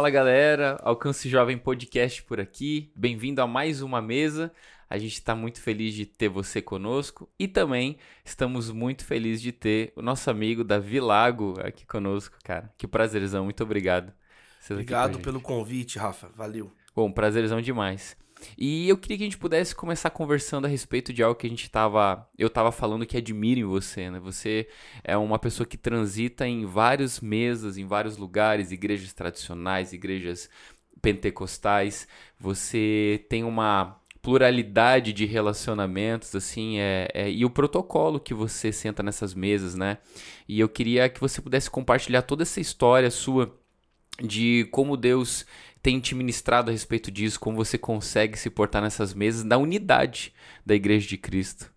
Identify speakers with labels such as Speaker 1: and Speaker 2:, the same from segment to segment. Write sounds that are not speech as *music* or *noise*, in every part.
Speaker 1: Fala galera, Alcance Jovem Podcast por aqui. Bem-vindo a mais uma mesa. A gente está muito feliz de ter você conosco e também estamos muito felizes de ter o nosso amigo Davi Lago aqui conosco, cara. Que prazerzão, muito obrigado.
Speaker 2: Obrigado pelo convite, Rafa. Valeu.
Speaker 1: Bom, prazerzão demais. E eu queria que a gente pudesse começar conversando a respeito de algo que a gente tava. Eu tava falando que admiro em você, né? Você é uma pessoa que transita em várias mesas, em vários lugares, igrejas tradicionais, igrejas pentecostais. Você tem uma pluralidade de relacionamentos, assim, é, é, e o protocolo que você senta nessas mesas, né? E eu queria que você pudesse compartilhar toda essa história sua de como Deus tem te ministrado a respeito disso, como você consegue se portar nessas mesas, da unidade da Igreja de Cristo.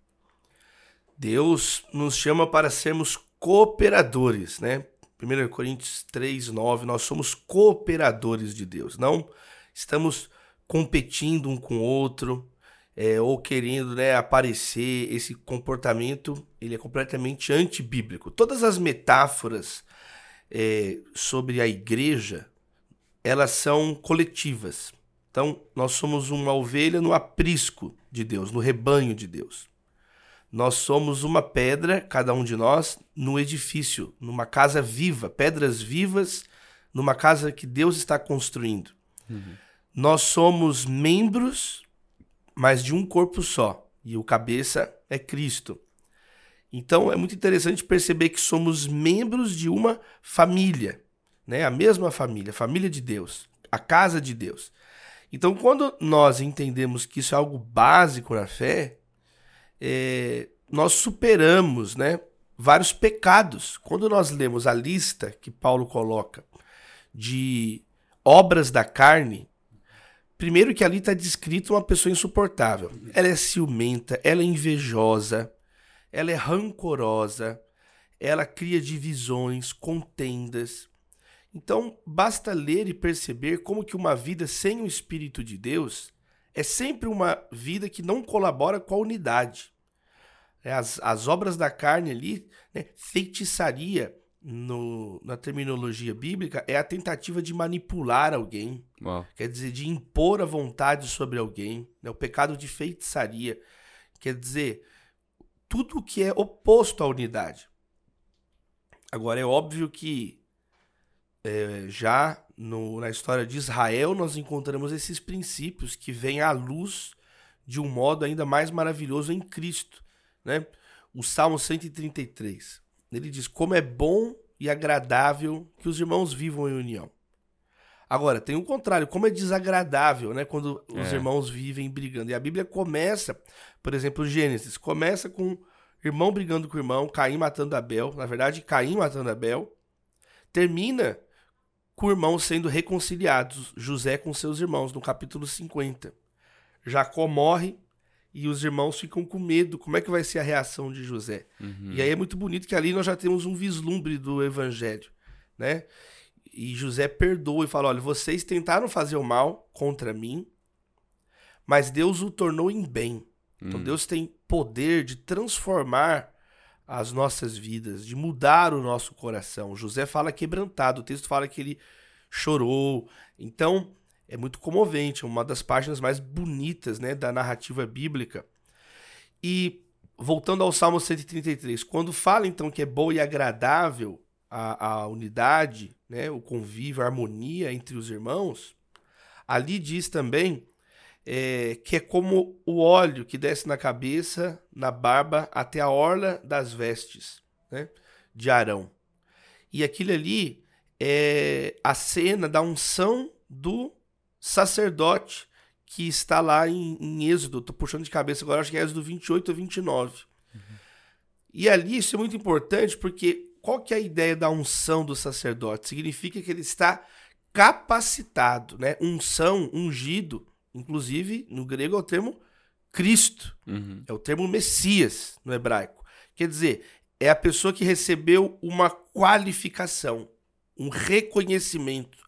Speaker 2: Deus nos chama para sermos cooperadores, né? 1 Coríntios 3, 9, nós somos cooperadores de Deus, não estamos competindo um com o outro, é, ou querendo né, aparecer, esse comportamento ele é completamente antibíblico. Todas as metáforas é, sobre a igreja, elas são coletivas. Então, nós somos uma ovelha no aprisco de Deus, no rebanho de Deus. Nós somos uma pedra, cada um de nós, no edifício, numa casa viva, pedras vivas, numa casa que Deus está construindo. Uhum. Nós somos membros, mas de um corpo só. E o cabeça é Cristo. Então é muito interessante perceber que somos membros de uma família, né? A mesma família, a família de Deus, a casa de Deus. Então, quando nós entendemos que isso é algo básico na fé, é, nós superamos, né, vários pecados. Quando nós lemos a lista que Paulo coloca de obras da carne, Primeiro que ali está descrito uma pessoa insuportável. Ela é ciumenta, ela é invejosa, ela é rancorosa, ela cria divisões, contendas. Então, basta ler e perceber como que uma vida sem o Espírito de Deus é sempre uma vida que não colabora com a unidade. As, as obras da carne ali, né, feitiçaria, no, na terminologia bíblica é a tentativa de manipular alguém, Uau. quer dizer, de impor a vontade sobre alguém, né? o pecado de feitiçaria, quer dizer, tudo que é oposto à unidade. Agora, é óbvio que é, já no, na história de Israel nós encontramos esses princípios que vêm à luz de um modo ainda mais maravilhoso em Cristo. Né? O Salmo 133. Ele diz: Como é bom e agradável que os irmãos vivam em união. Agora, tem o contrário, como é desagradável, né? Quando os é. irmãos vivem brigando. E a Bíblia começa, por exemplo, Gênesis, começa com irmão brigando com o irmão, Caim matando Abel. Na verdade, Caim matando Abel. Termina com o irmão sendo reconciliados, José com seus irmãos, no capítulo 50. Jacó morre, e os irmãos ficam com medo. Como é que vai ser a reação de José? Uhum. E aí é muito bonito que ali nós já temos um vislumbre do evangelho, né? E José perdoa e fala: olha, vocês tentaram fazer o mal contra mim, mas Deus o tornou em bem. Então uhum. Deus tem poder de transformar as nossas vidas, de mudar o nosso coração. José fala quebrantado, o texto fala que ele chorou. Então, é muito comovente, é uma das páginas mais bonitas né, da narrativa bíblica. E voltando ao Salmo 133, quando fala então que é boa e agradável a, a unidade, né, o convívio, a harmonia entre os irmãos, ali diz também é, que é como o óleo que desce na cabeça, na barba, até a orla das vestes né, de Arão. E aquilo ali é a cena da unção do sacerdote que está lá em, em Êxodo. Estou puxando de cabeça agora, acho que é Êxodo 28 ou 29. Uhum. E ali isso é muito importante porque qual que é a ideia da unção do sacerdote? Significa que ele está capacitado, né? Unção, ungido, inclusive no grego é o termo Cristo, uhum. é o termo Messias no hebraico. Quer dizer, é a pessoa que recebeu uma qualificação, um reconhecimento,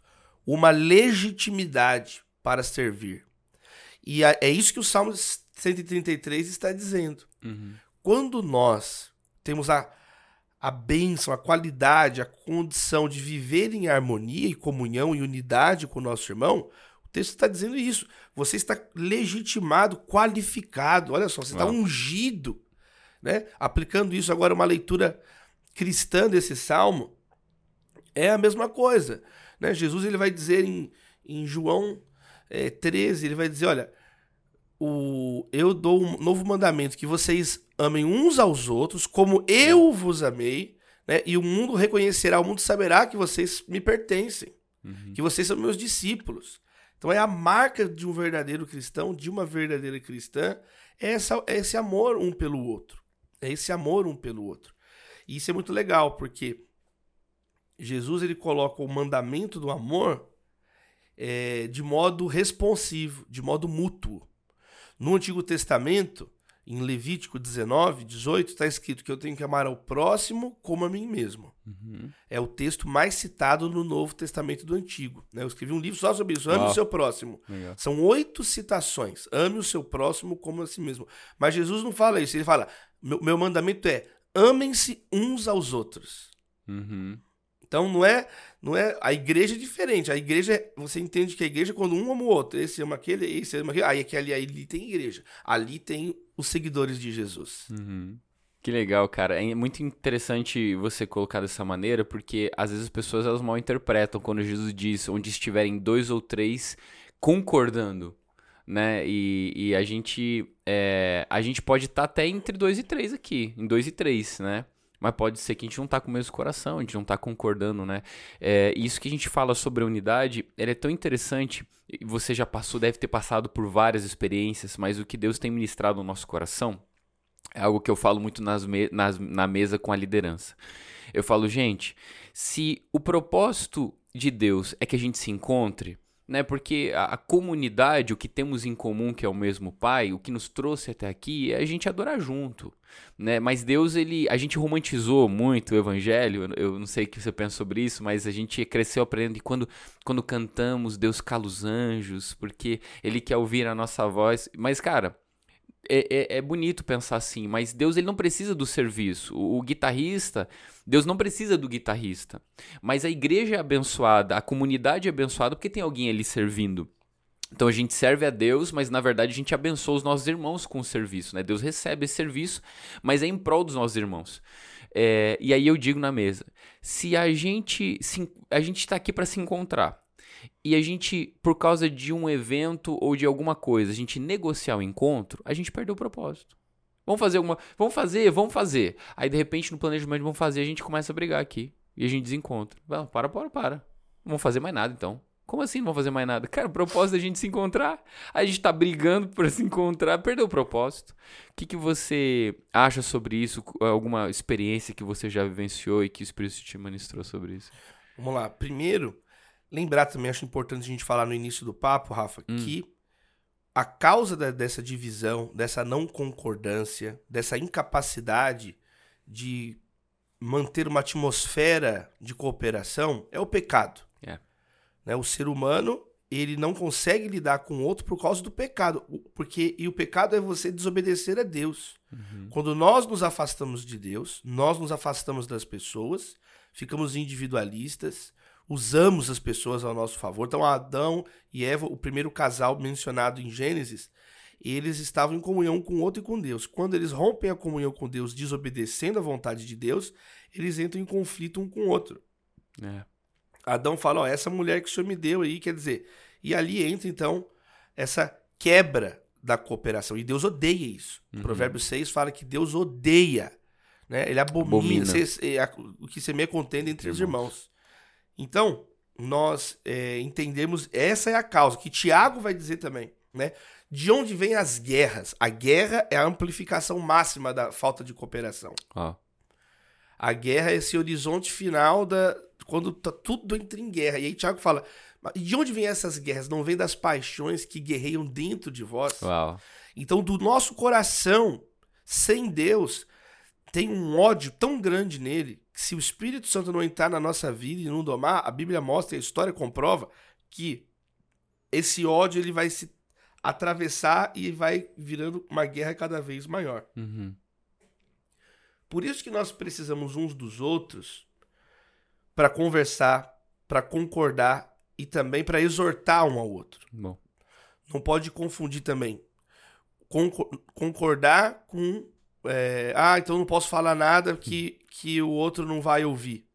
Speaker 2: uma legitimidade para servir. E é isso que o Salmo 133 está dizendo. Uhum. Quando nós temos a, a bênção, a qualidade, a condição de viver em harmonia e comunhão e unidade com o nosso irmão, o texto está dizendo isso. Você está legitimado, qualificado. Olha só, você está ungido. Né? Aplicando isso agora, uma leitura cristã desse salmo, é a mesma coisa. Né? Jesus ele vai dizer em, em João é, 13, ele vai dizer: olha, o, eu dou um novo mandamento, que vocês amem uns aos outros, como eu vos amei, né? E o mundo reconhecerá, o mundo saberá que vocês me pertencem, uhum. que vocês são meus discípulos. Então é a marca de um verdadeiro cristão, de uma verdadeira cristã, é, essa, é esse amor um pelo outro. É esse amor um pelo outro. E isso é muito legal, porque Jesus ele coloca o mandamento do amor é, de modo responsivo, de modo mútuo. No Antigo Testamento, em Levítico 19, 18, está escrito que eu tenho que amar ao próximo como a mim mesmo. Uhum. É o texto mais citado no Novo Testamento do Antigo. Né? Eu escrevi um livro só sobre isso. Ame oh. o seu próximo. Legal. São oito citações. Ame o seu próximo como a si mesmo. Mas Jesus não fala isso. Ele fala: meu, meu mandamento é amem-se uns aos outros. Uhum. Então não é, não é a igreja é diferente. A igreja você entende que a igreja é quando um ama o outro, esse ama aquele, esse ama aquele, aí aquele ali, ali tem igreja. Ali tem os seguidores de Jesus.
Speaker 1: Uhum. Que legal, cara. É muito interessante você colocar dessa maneira, porque às vezes as pessoas elas mal interpretam quando Jesus diz onde estiverem dois ou três concordando, né? E, e a gente é, a gente pode estar tá até entre dois e três aqui, em dois e três, né? Mas pode ser que a gente não tá com o mesmo coração, a gente não tá concordando, né? É, isso que a gente fala sobre a unidade, ela é tão interessante, você já passou, deve ter passado por várias experiências, mas o que Deus tem ministrado no nosso coração é algo que eu falo muito nas me nas, na mesa com a liderança. Eu falo, gente, se o propósito de Deus é que a gente se encontre, né? Porque a, a, comunidade, o que temos em comum, que é o mesmo Pai, o que nos trouxe até aqui é a gente adorar junto, né? Mas Deus, ele, a gente romantizou muito o Evangelho. Eu não sei o que você pensa sobre isso, mas a gente cresceu aprendendo que quando, quando cantamos, Deus cala os anjos, porque Ele quer ouvir a nossa voz. Mas, cara, é, é, é, bonito pensar assim, mas Deus ele não precisa do serviço. O, o, guitarrista, Deus não precisa do guitarrista. Mas a igreja é abençoada, a comunidade é abençoada porque tem alguém ali servindo. Então a gente serve a Deus, mas na verdade a gente abençoa os nossos irmãos com o serviço. Né? Deus recebe esse serviço, mas é em prol dos nossos irmãos. É, e aí eu digo na mesa: se a gente se, a gente está aqui para se encontrar, e a gente, por causa de um evento ou de alguma coisa, a gente negociar o encontro, a gente perdeu o propósito. Vamos fazer alguma. Vamos fazer, vamos fazer. Aí de repente no planejamento vamos fazer, a gente começa a brigar aqui. E a gente desencontra. Para, para, para. Não vamos fazer mais nada então. Como assim não vamos fazer mais nada? Cara, o propósito é a gente se encontrar. A gente tá brigando por se encontrar, perdeu o propósito. O que, que você acha sobre isso? Alguma experiência que você já vivenciou e que o Espírito te ministrou sobre isso?
Speaker 2: Vamos lá. Primeiro, Lembrar também, acho importante a gente falar no início do papo, Rafa, hum. que a causa da, dessa divisão, dessa não concordância, dessa incapacidade de manter uma atmosfera de cooperação é o pecado. É. Né? O ser humano ele não consegue lidar com o outro por causa do pecado, porque e o pecado é você desobedecer a Deus. Uhum. Quando nós nos afastamos de Deus, nós nos afastamos das pessoas, ficamos individualistas, usamos as pessoas ao nosso favor. Então, Adão e Eva, o primeiro casal mencionado em Gênesis, eles estavam em comunhão com o outro e com Deus. Quando eles rompem a comunhão com Deus, desobedecendo a vontade de Deus, eles entram em conflito um com o outro. É. Adão fala: Ó, essa mulher que o Senhor me deu aí, quer dizer. E ali entra, então, essa quebra da cooperação. E Deus odeia isso. Uhum. Provérbios 6 fala que Deus odeia. Né? Ele abomina, abomina. o que semeia contenda entre os irmãos. Então, nós é, entendemos, essa é a causa, que Tiago vai dizer também, né? De onde vêm as guerras? A guerra é a amplificação máxima da falta de cooperação. Ah. A guerra é esse horizonte final da quando tá tudo entra em guerra. E aí Tiago fala: de onde vêm essas guerras? Não vem das paixões que guerreiam dentro de vós? Uau. Então, do nosso coração, sem Deus, tem um ódio tão grande nele que se o Espírito Santo não entrar na nossa vida e não domar, a Bíblia mostra, a história comprova que esse ódio ele vai se atravessar e vai virando uma guerra cada vez maior. Uhum. Por isso que nós precisamos uns dos outros para conversar, para concordar e também para exortar um ao outro.
Speaker 1: Bom.
Speaker 2: Não pode confundir também concordar com é, ah, então não posso falar nada que, que o outro não vai ouvir.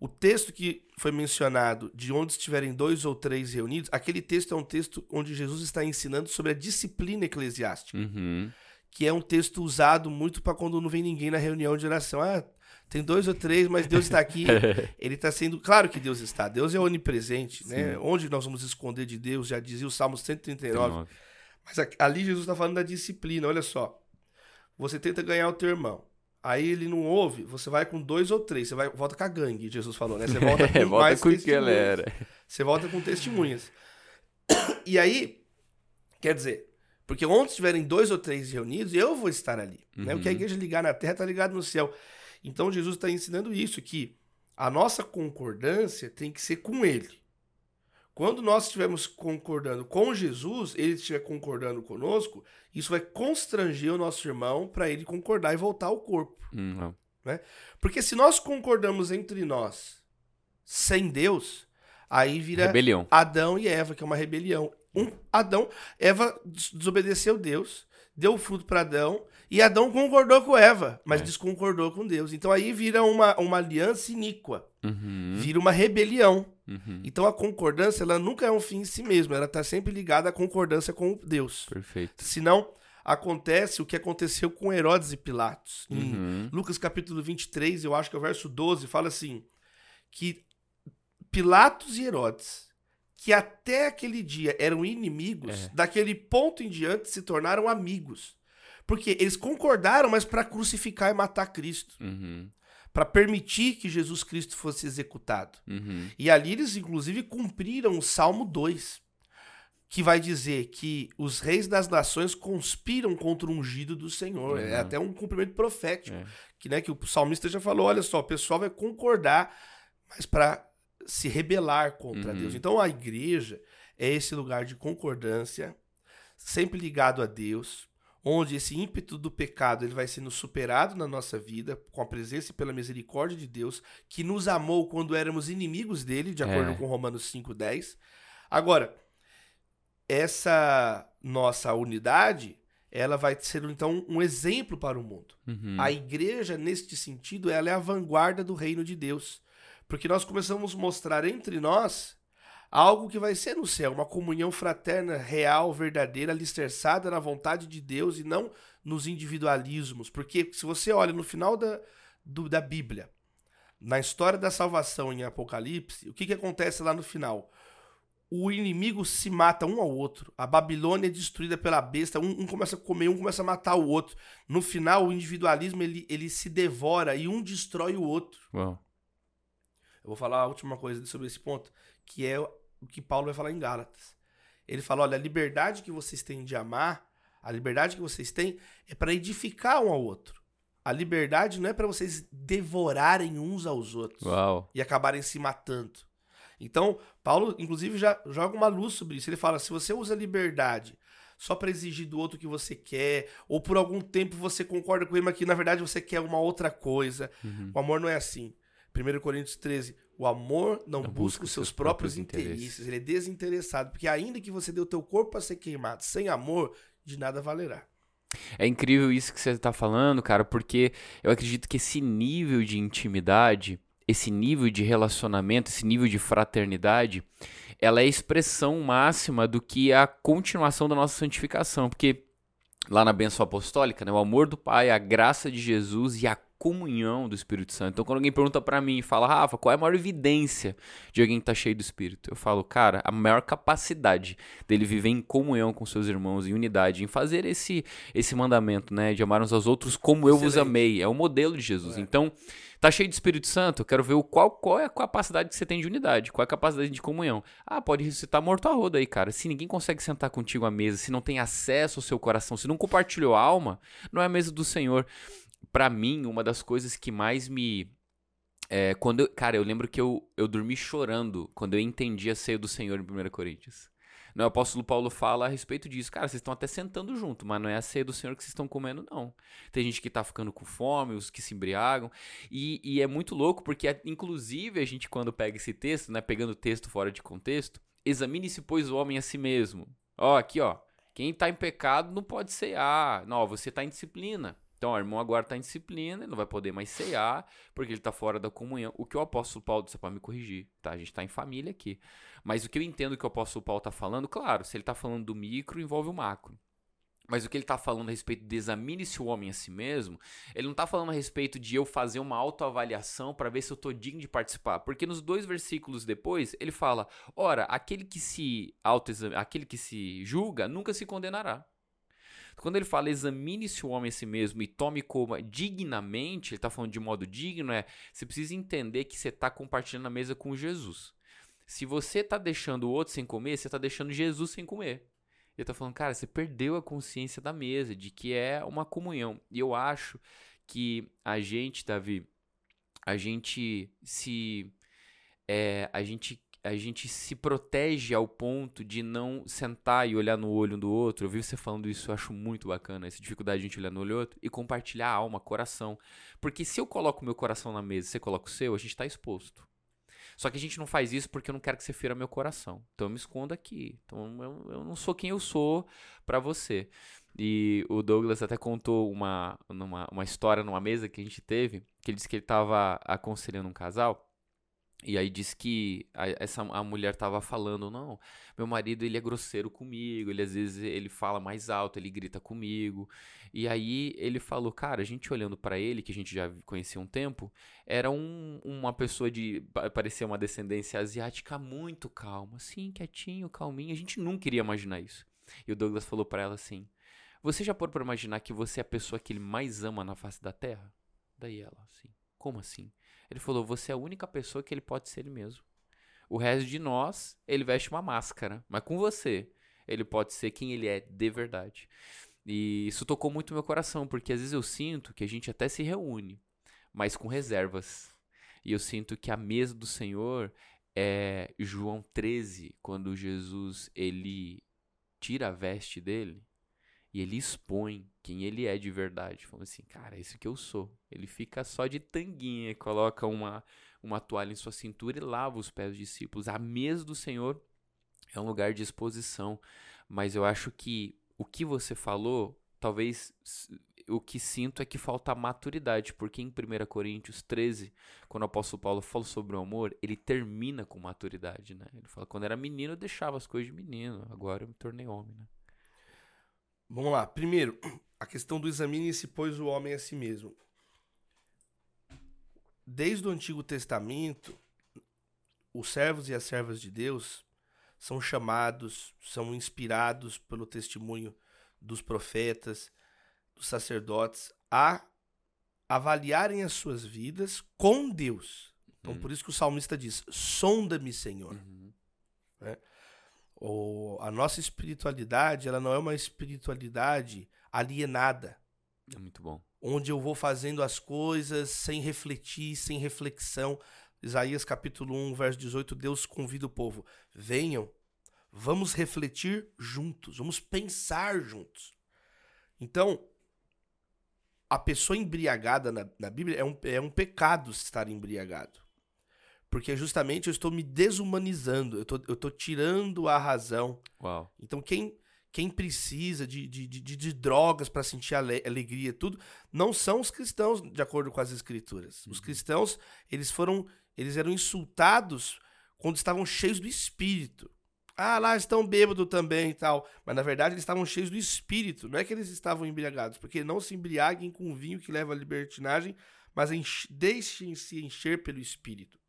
Speaker 2: O texto que foi mencionado, de onde estiverem dois ou três reunidos, aquele texto é um texto onde Jesus está ensinando sobre a disciplina eclesiástica.
Speaker 1: Uhum.
Speaker 2: Que é um texto usado muito para quando não vem ninguém na reunião de oração. Ah, tem dois ou três, mas Deus está aqui. *laughs* Ele está sendo. Claro que Deus está. Deus é onipresente, né? Onde nós vamos esconder de Deus, já dizia o Salmo 139. 39. Mas ali Jesus está falando da disciplina. Olha só. Você tenta ganhar o teu irmão. Aí ele não ouve, você vai com dois ou três, você vai, volta com a gangue, Jesus falou, né? Você volta *laughs* com volta mais com galera. Você volta com testemunhas. *coughs* E aí, quer dizer, porque onde estiverem dois ou três reunidos, eu vou estar ali. Uhum. Né? O que a uhum. igreja ligar na terra está ligado no céu. Então Jesus está ensinando isso, que a nossa concordância tem que ser com ele. Quando nós estivermos concordando com Jesus, ele estiver concordando conosco, isso vai constranger o nosso irmão para ele concordar e voltar ao corpo.
Speaker 1: Uhum.
Speaker 2: Né? Porque se nós concordamos entre nós sem Deus, aí vira
Speaker 1: rebelião.
Speaker 2: Adão e Eva, que é uma rebelião. Um, Adão, Eva desobedeceu Deus, deu o fruto para Adão, e Adão concordou com Eva, mas é. desconcordou com Deus. Então aí vira uma, uma aliança iníqua,
Speaker 1: uhum.
Speaker 2: vira uma rebelião.
Speaker 1: Uhum.
Speaker 2: Então a concordância ela nunca é um fim em si mesma, ela está sempre ligada à concordância com Deus.
Speaker 1: Perfeito.
Speaker 2: Senão acontece o que aconteceu com Herodes e Pilatos.
Speaker 1: Uhum.
Speaker 2: Em Lucas capítulo 23, eu acho que é o verso 12, fala assim: que Pilatos e Herodes, que até aquele dia eram inimigos,
Speaker 1: é.
Speaker 2: daquele ponto em diante se tornaram amigos. Porque eles concordaram, mas para crucificar e matar Cristo.
Speaker 1: Uhum
Speaker 2: para permitir que Jesus Cristo fosse executado.
Speaker 1: Uhum.
Speaker 2: E ali eles, inclusive, cumpriram o Salmo 2, que vai dizer que os reis das nações conspiram contra o ungido do Senhor. Uhum. É até um cumprimento profético.
Speaker 1: É.
Speaker 2: Que, né, que o salmista já falou: olha só, o pessoal vai concordar, mas para se rebelar contra
Speaker 1: uhum.
Speaker 2: Deus. Então a igreja é esse lugar de concordância, sempre ligado a Deus onde esse ímpeto do pecado ele vai sendo superado na nossa vida com a presença e pela misericórdia de Deus, que nos amou quando éramos inimigos dele, de acordo
Speaker 1: é.
Speaker 2: com Romanos 5:10. Agora, essa nossa unidade, ela vai ser então um exemplo para o mundo.
Speaker 1: Uhum.
Speaker 2: A igreja, neste sentido, ela é a vanguarda do reino de Deus, porque nós começamos a mostrar entre nós algo que vai ser no céu, uma comunhão fraterna, real, verdadeira, alicerçada na vontade de Deus e não nos individualismos. Porque se você olha no final da, do, da Bíblia, na história da salvação em Apocalipse, o que, que acontece lá no final? O inimigo se mata um ao outro. A Babilônia é destruída pela besta. Um, um, começa a comer, um começa a matar o outro. No final, o individualismo ele, ele se devora e um destrói o outro.
Speaker 1: Uau.
Speaker 2: Eu vou falar a última coisa sobre esse ponto, que é o que Paulo vai falar em Gálatas. Ele fala: olha, a liberdade que vocês têm de amar, a liberdade que vocês têm é para edificar um ao outro. A liberdade não é para vocês devorarem uns aos outros
Speaker 1: Uau.
Speaker 2: e acabarem se matando. Então, Paulo, inclusive, já joga uma luz sobre isso. Ele fala: se você usa liberdade só para exigir do outro o que você quer, ou por algum tempo você concorda com ele, mas que na verdade você quer uma outra coisa,
Speaker 1: uhum.
Speaker 2: o amor não é assim. 1 Coríntios 13, o amor não, não busca os seus, seus próprios, próprios interesses. interesses. ele é desinteressado, porque ainda que você dê o teu corpo para ser queimado sem amor, de nada valerá.
Speaker 1: É incrível isso que você está falando, cara, porque eu acredito que esse nível de intimidade, esse nível de relacionamento, esse nível de fraternidade, ela é a expressão máxima do que é a continuação da nossa santificação, porque lá na benção apostólica, né, o amor do Pai, a graça de Jesus e a comunhão do Espírito Santo. Então, quando alguém pergunta para mim e fala, Rafa, qual é a maior evidência de alguém que tá cheio do Espírito? Eu falo, cara, a maior capacidade dele viver em comunhão com seus irmãos, em unidade, em fazer esse, esse mandamento, né, de amar uns aos outros como Excelente. eu vos amei. É o modelo de Jesus. É. Então, tá cheio de Espírito Santo, eu quero ver o qual, qual é a capacidade que você tem de unidade, qual é a capacidade de comunhão. Ah, pode ressuscitar morto a roda aí, cara. Se ninguém consegue sentar contigo à mesa, se não tem acesso ao seu coração, se não compartilhou a alma, não é a mesa do Senhor para mim, uma das coisas que mais me. É, quando eu, cara, eu lembro que eu, eu dormi chorando quando eu entendi a ceia do Senhor em 1 Coríntios. O apóstolo Paulo fala a respeito disso. Cara, vocês estão até sentando junto, mas não é a ceia do Senhor que vocês estão comendo, não. Tem gente que tá ficando com fome, os que se embriagam. E, e é muito louco, porque, inclusive, a gente, quando pega esse texto, né, pegando o texto fora de contexto, examine-se, pois, o homem a si mesmo. Ó, aqui, ó. Quem tá em pecado não pode cear. Não, você tá em disciplina. Então, o irmão agora está em disciplina, ele não vai poder mais cear, porque ele está fora da comunhão. O que o apóstolo Paulo disse para me corrigir, tá? A gente está em família aqui. Mas o que eu entendo que o apóstolo Paulo está falando, claro, se ele está falando do micro, envolve o macro. Mas o que ele está falando a respeito de examine-se o homem a si mesmo, ele não está falando a respeito de eu fazer uma autoavaliação para ver se eu estou digno de participar. Porque nos dois versículos depois, ele fala: ora, aquele que se auto aquele que se julga nunca se condenará. Quando ele fala examine-se o homem a si mesmo e tome como dignamente, ele está falando de modo digno, é você precisa entender que você está compartilhando a mesa com Jesus. Se você está deixando o outro sem comer, você está deixando Jesus sem comer. Ele está falando, cara, você perdeu a consciência da mesa, de que é uma comunhão. E eu acho que a gente, Davi, a gente se. É, a gente a gente se protege ao ponto de não sentar e olhar no olho um do outro. Eu vi você falando isso, eu acho muito bacana, essa dificuldade de a gente olhar no olho do outro e compartilhar alma, coração. Porque se eu coloco meu coração na mesa e você coloca o seu, a gente está exposto. Só que a gente não faz isso porque eu não quero que você fira meu coração. Então eu me escondo aqui. Então eu, eu não sou quem eu sou para você. E o Douglas até contou uma, uma, uma história numa mesa que a gente teve, que ele disse que ele estava aconselhando um casal. E aí diz que a, essa a mulher tava falando, não, meu marido ele é grosseiro comigo, ele às vezes ele fala mais alto, ele grita comigo. E aí ele falou, cara, a gente olhando para ele, que a gente já conhecia um tempo, era um, uma pessoa de parecia uma descendência asiática muito calma, assim, quietinho, calminho. A gente nunca iria imaginar isso. E o Douglas falou para ela assim: "Você já pôde para imaginar que você é a pessoa que ele mais ama na face da terra?" Daí ela, assim: "Como assim?" Ele falou: Você é a única pessoa que ele pode ser ele mesmo. O resto de nós, ele veste uma máscara. Mas com você, ele pode ser quem ele é de verdade. E isso tocou muito meu coração, porque às vezes eu sinto que a gente até se reúne, mas com reservas. E eu sinto que a mesa do Senhor é João 13, quando Jesus ele tira a veste dele e ele expõe quem ele é de verdade. Falando assim, cara, é isso que eu sou. Ele fica só de tanguinha, coloca uma, uma toalha em sua cintura e lava os pés dos discípulos. A mesa do Senhor é um lugar de exposição. Mas eu acho que o que você falou, talvez o que sinto é que falta maturidade, porque em 1 Coríntios 13, quando o apóstolo Paulo fala sobre o amor, ele termina com maturidade, né? Ele fala, quando era menino eu deixava as coisas de menino, agora eu me tornei homem, né?
Speaker 2: Vamos lá. Primeiro, *clears throat* a questão do examine-se, pois, o homem a si mesmo. Desde o Antigo Testamento, os servos e as servas de Deus são chamados, são inspirados pelo testemunho dos profetas, dos sacerdotes, a avaliarem as suas vidas com Deus. Então, uhum. por isso que o salmista diz: sonda-me, Senhor. Uhum. Né? O, a nossa espiritualidade, ela não é uma espiritualidade alienada.
Speaker 1: É muito bom.
Speaker 2: Onde eu vou fazendo as coisas sem refletir, sem reflexão. Isaías capítulo 1, verso 18, Deus convida o povo: venham, vamos refletir juntos, vamos pensar juntos. Então, a pessoa embriagada na, na Bíblia é um, é um pecado estar embriagado. Porque justamente eu estou me desumanizando, eu tô, eu tirando a razão.
Speaker 1: Uau.
Speaker 2: Então quem, quem precisa de, de, de, de drogas para sentir ale alegria tudo, não são os cristãos, de acordo com as escrituras. Uhum. Os cristãos, eles foram, eles eram insultados quando estavam cheios do espírito. Ah, lá estão bêbados também e tal. Mas na verdade eles estavam cheios do espírito. Não é que eles estavam embriagados, porque não se embriaguem com vinho que leva à libertinagem, mas deixem-se encher pelo espírito.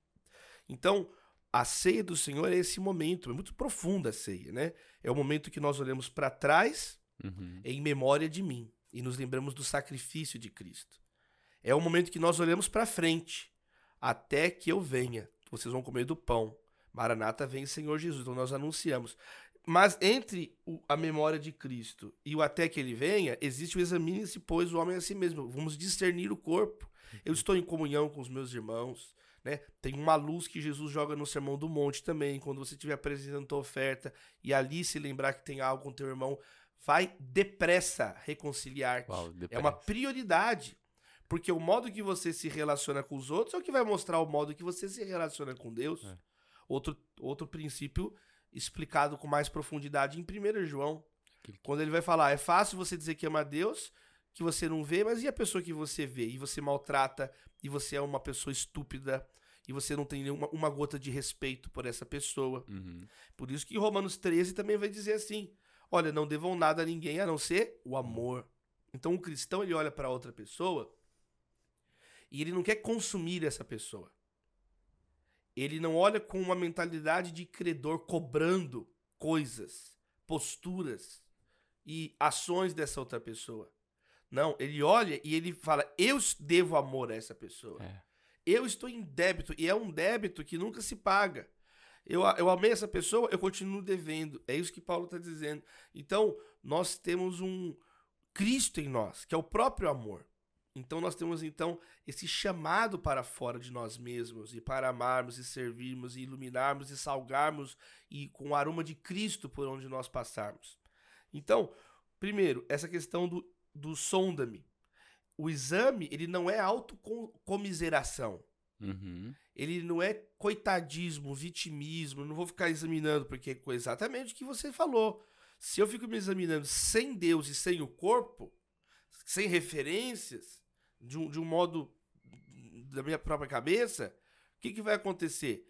Speaker 2: Então, a ceia do Senhor é esse momento, é muito profunda a ceia, né? É o momento que nós olhamos para trás uhum. em memória de mim e nos lembramos do sacrifício de Cristo. É o momento que nós olhamos para frente, até que eu venha. Vocês vão comer do pão. Maranata vem Senhor Jesus. Então nós anunciamos. Mas entre o, a memória de Cristo e o até que ele venha, existe o examine-se, pois, o homem a si mesmo. Vamos discernir o corpo. Eu estou em comunhão com os meus irmãos né? Tem uma luz que Jesus joga no Sermão do Monte também, quando você estiver apresentando tua oferta e ali se lembrar que tem algo com teu irmão, vai depressa reconciliar-te. É uma prioridade. Porque o modo que você se relaciona com os outros é o que vai mostrar o modo que você se relaciona com Deus. É. Outro, outro princípio explicado com mais profundidade em 1 João. Quando ele vai falar, é fácil você dizer que ama a Deus, que você não vê, mas e a pessoa que você vê? E você maltrata, e você é uma pessoa estúpida, e você não tem nenhuma uma gota de respeito por essa pessoa. Uhum. Por isso que Romanos 13 também vai dizer assim: olha, não devam nada a ninguém a não ser o amor. Então o cristão ele olha para outra pessoa e ele não quer consumir essa pessoa. Ele não olha com uma mentalidade de credor cobrando coisas, posturas e ações dessa outra pessoa. Não, ele olha e ele fala: Eu devo amor a essa pessoa. É. Eu estou em débito. E é um débito que nunca se paga. Eu, eu amei essa pessoa, eu continuo devendo. É isso que Paulo está dizendo. Então, nós temos um Cristo em nós, que é o próprio amor. Então nós temos então esse chamado para fora de nós mesmos e para amarmos e servirmos e iluminarmos e salgarmos e com o aroma de Cristo por onde nós passarmos. Então, primeiro, essa questão do, do sonda-me. O exame, ele não é autocomiseração. Uhum. Ele não é coitadismo, vitimismo, não vou ficar examinando, porque é exatamente o que você falou. Se eu fico me examinando sem Deus e sem o corpo, sem referências, de um, de um modo da minha própria cabeça, o que, que vai acontecer?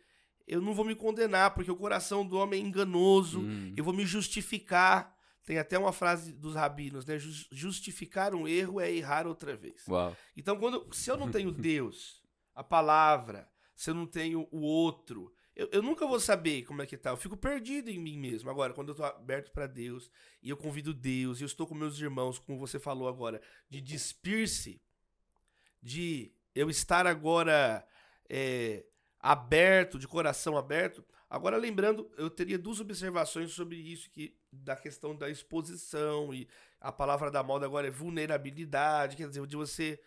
Speaker 2: Eu não vou me condenar, porque o coração do homem é enganoso, hum. eu vou me justificar. Tem até uma frase dos rabinos, né? Justificar um erro é errar outra vez. Uau. Então, quando, se eu não *laughs* tenho Deus, a palavra, se eu não tenho o outro, eu, eu, nunca vou saber como é que tá. Eu fico perdido em mim mesmo. Agora, quando eu tô aberto para Deus e eu convido Deus e eu estou com meus irmãos, como você falou agora, de despir-se, de eu estar agora é, aberto, de coração aberto. Agora, lembrando, eu teria duas observações sobre isso, que da questão da exposição, e a palavra da moda agora é vulnerabilidade, quer dizer, de você.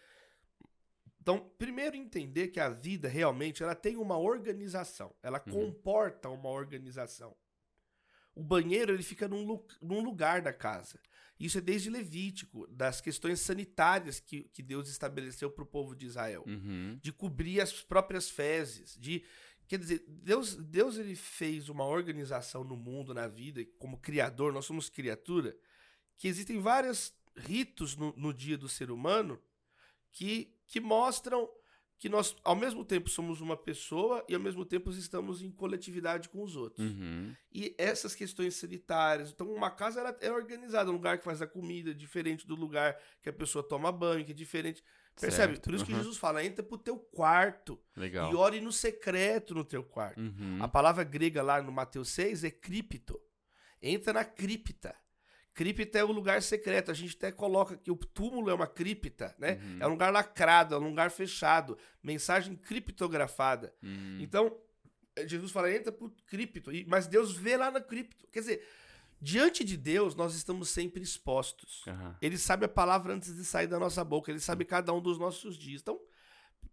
Speaker 2: Então, primeiro entender que a vida realmente ela tem uma organização, ela uhum. comporta uma organização. O banheiro ele fica num, num lugar da casa. Isso é desde Levítico, das questões sanitárias que, que Deus estabeleceu para o povo de Israel. Uhum. De cobrir as próprias fezes. De, quer dizer, Deus, Deus ele fez uma organização no mundo, na vida, como criador, nós somos criatura, que existem vários ritos no, no dia do ser humano que, que mostram que nós, ao mesmo tempo, somos uma pessoa e, ao mesmo tempo, estamos em coletividade com os outros. Uhum. E essas questões sanitárias. Então, uma casa ela é organizada, um lugar que faz a comida, diferente do lugar que a pessoa toma banho, que é diferente. Percebe? Certo. Por isso que uhum. Jesus fala: entra pro teu quarto Legal. e ore no secreto no teu quarto. Uhum. A palavra grega lá no Mateus 6 é cripto. Entra na cripta. Cripta é o lugar secreto. A gente até coloca que o túmulo é uma cripta, né? Uhum. É um lugar lacrado, é um lugar fechado. Mensagem criptografada. Uhum. Então, Jesus fala, entra pro cripto. Mas Deus vê lá na cripto. Quer dizer, diante de Deus, nós estamos sempre expostos. Uhum. Ele sabe a palavra antes de sair da nossa boca. Ele sabe cada um dos nossos dias. Então,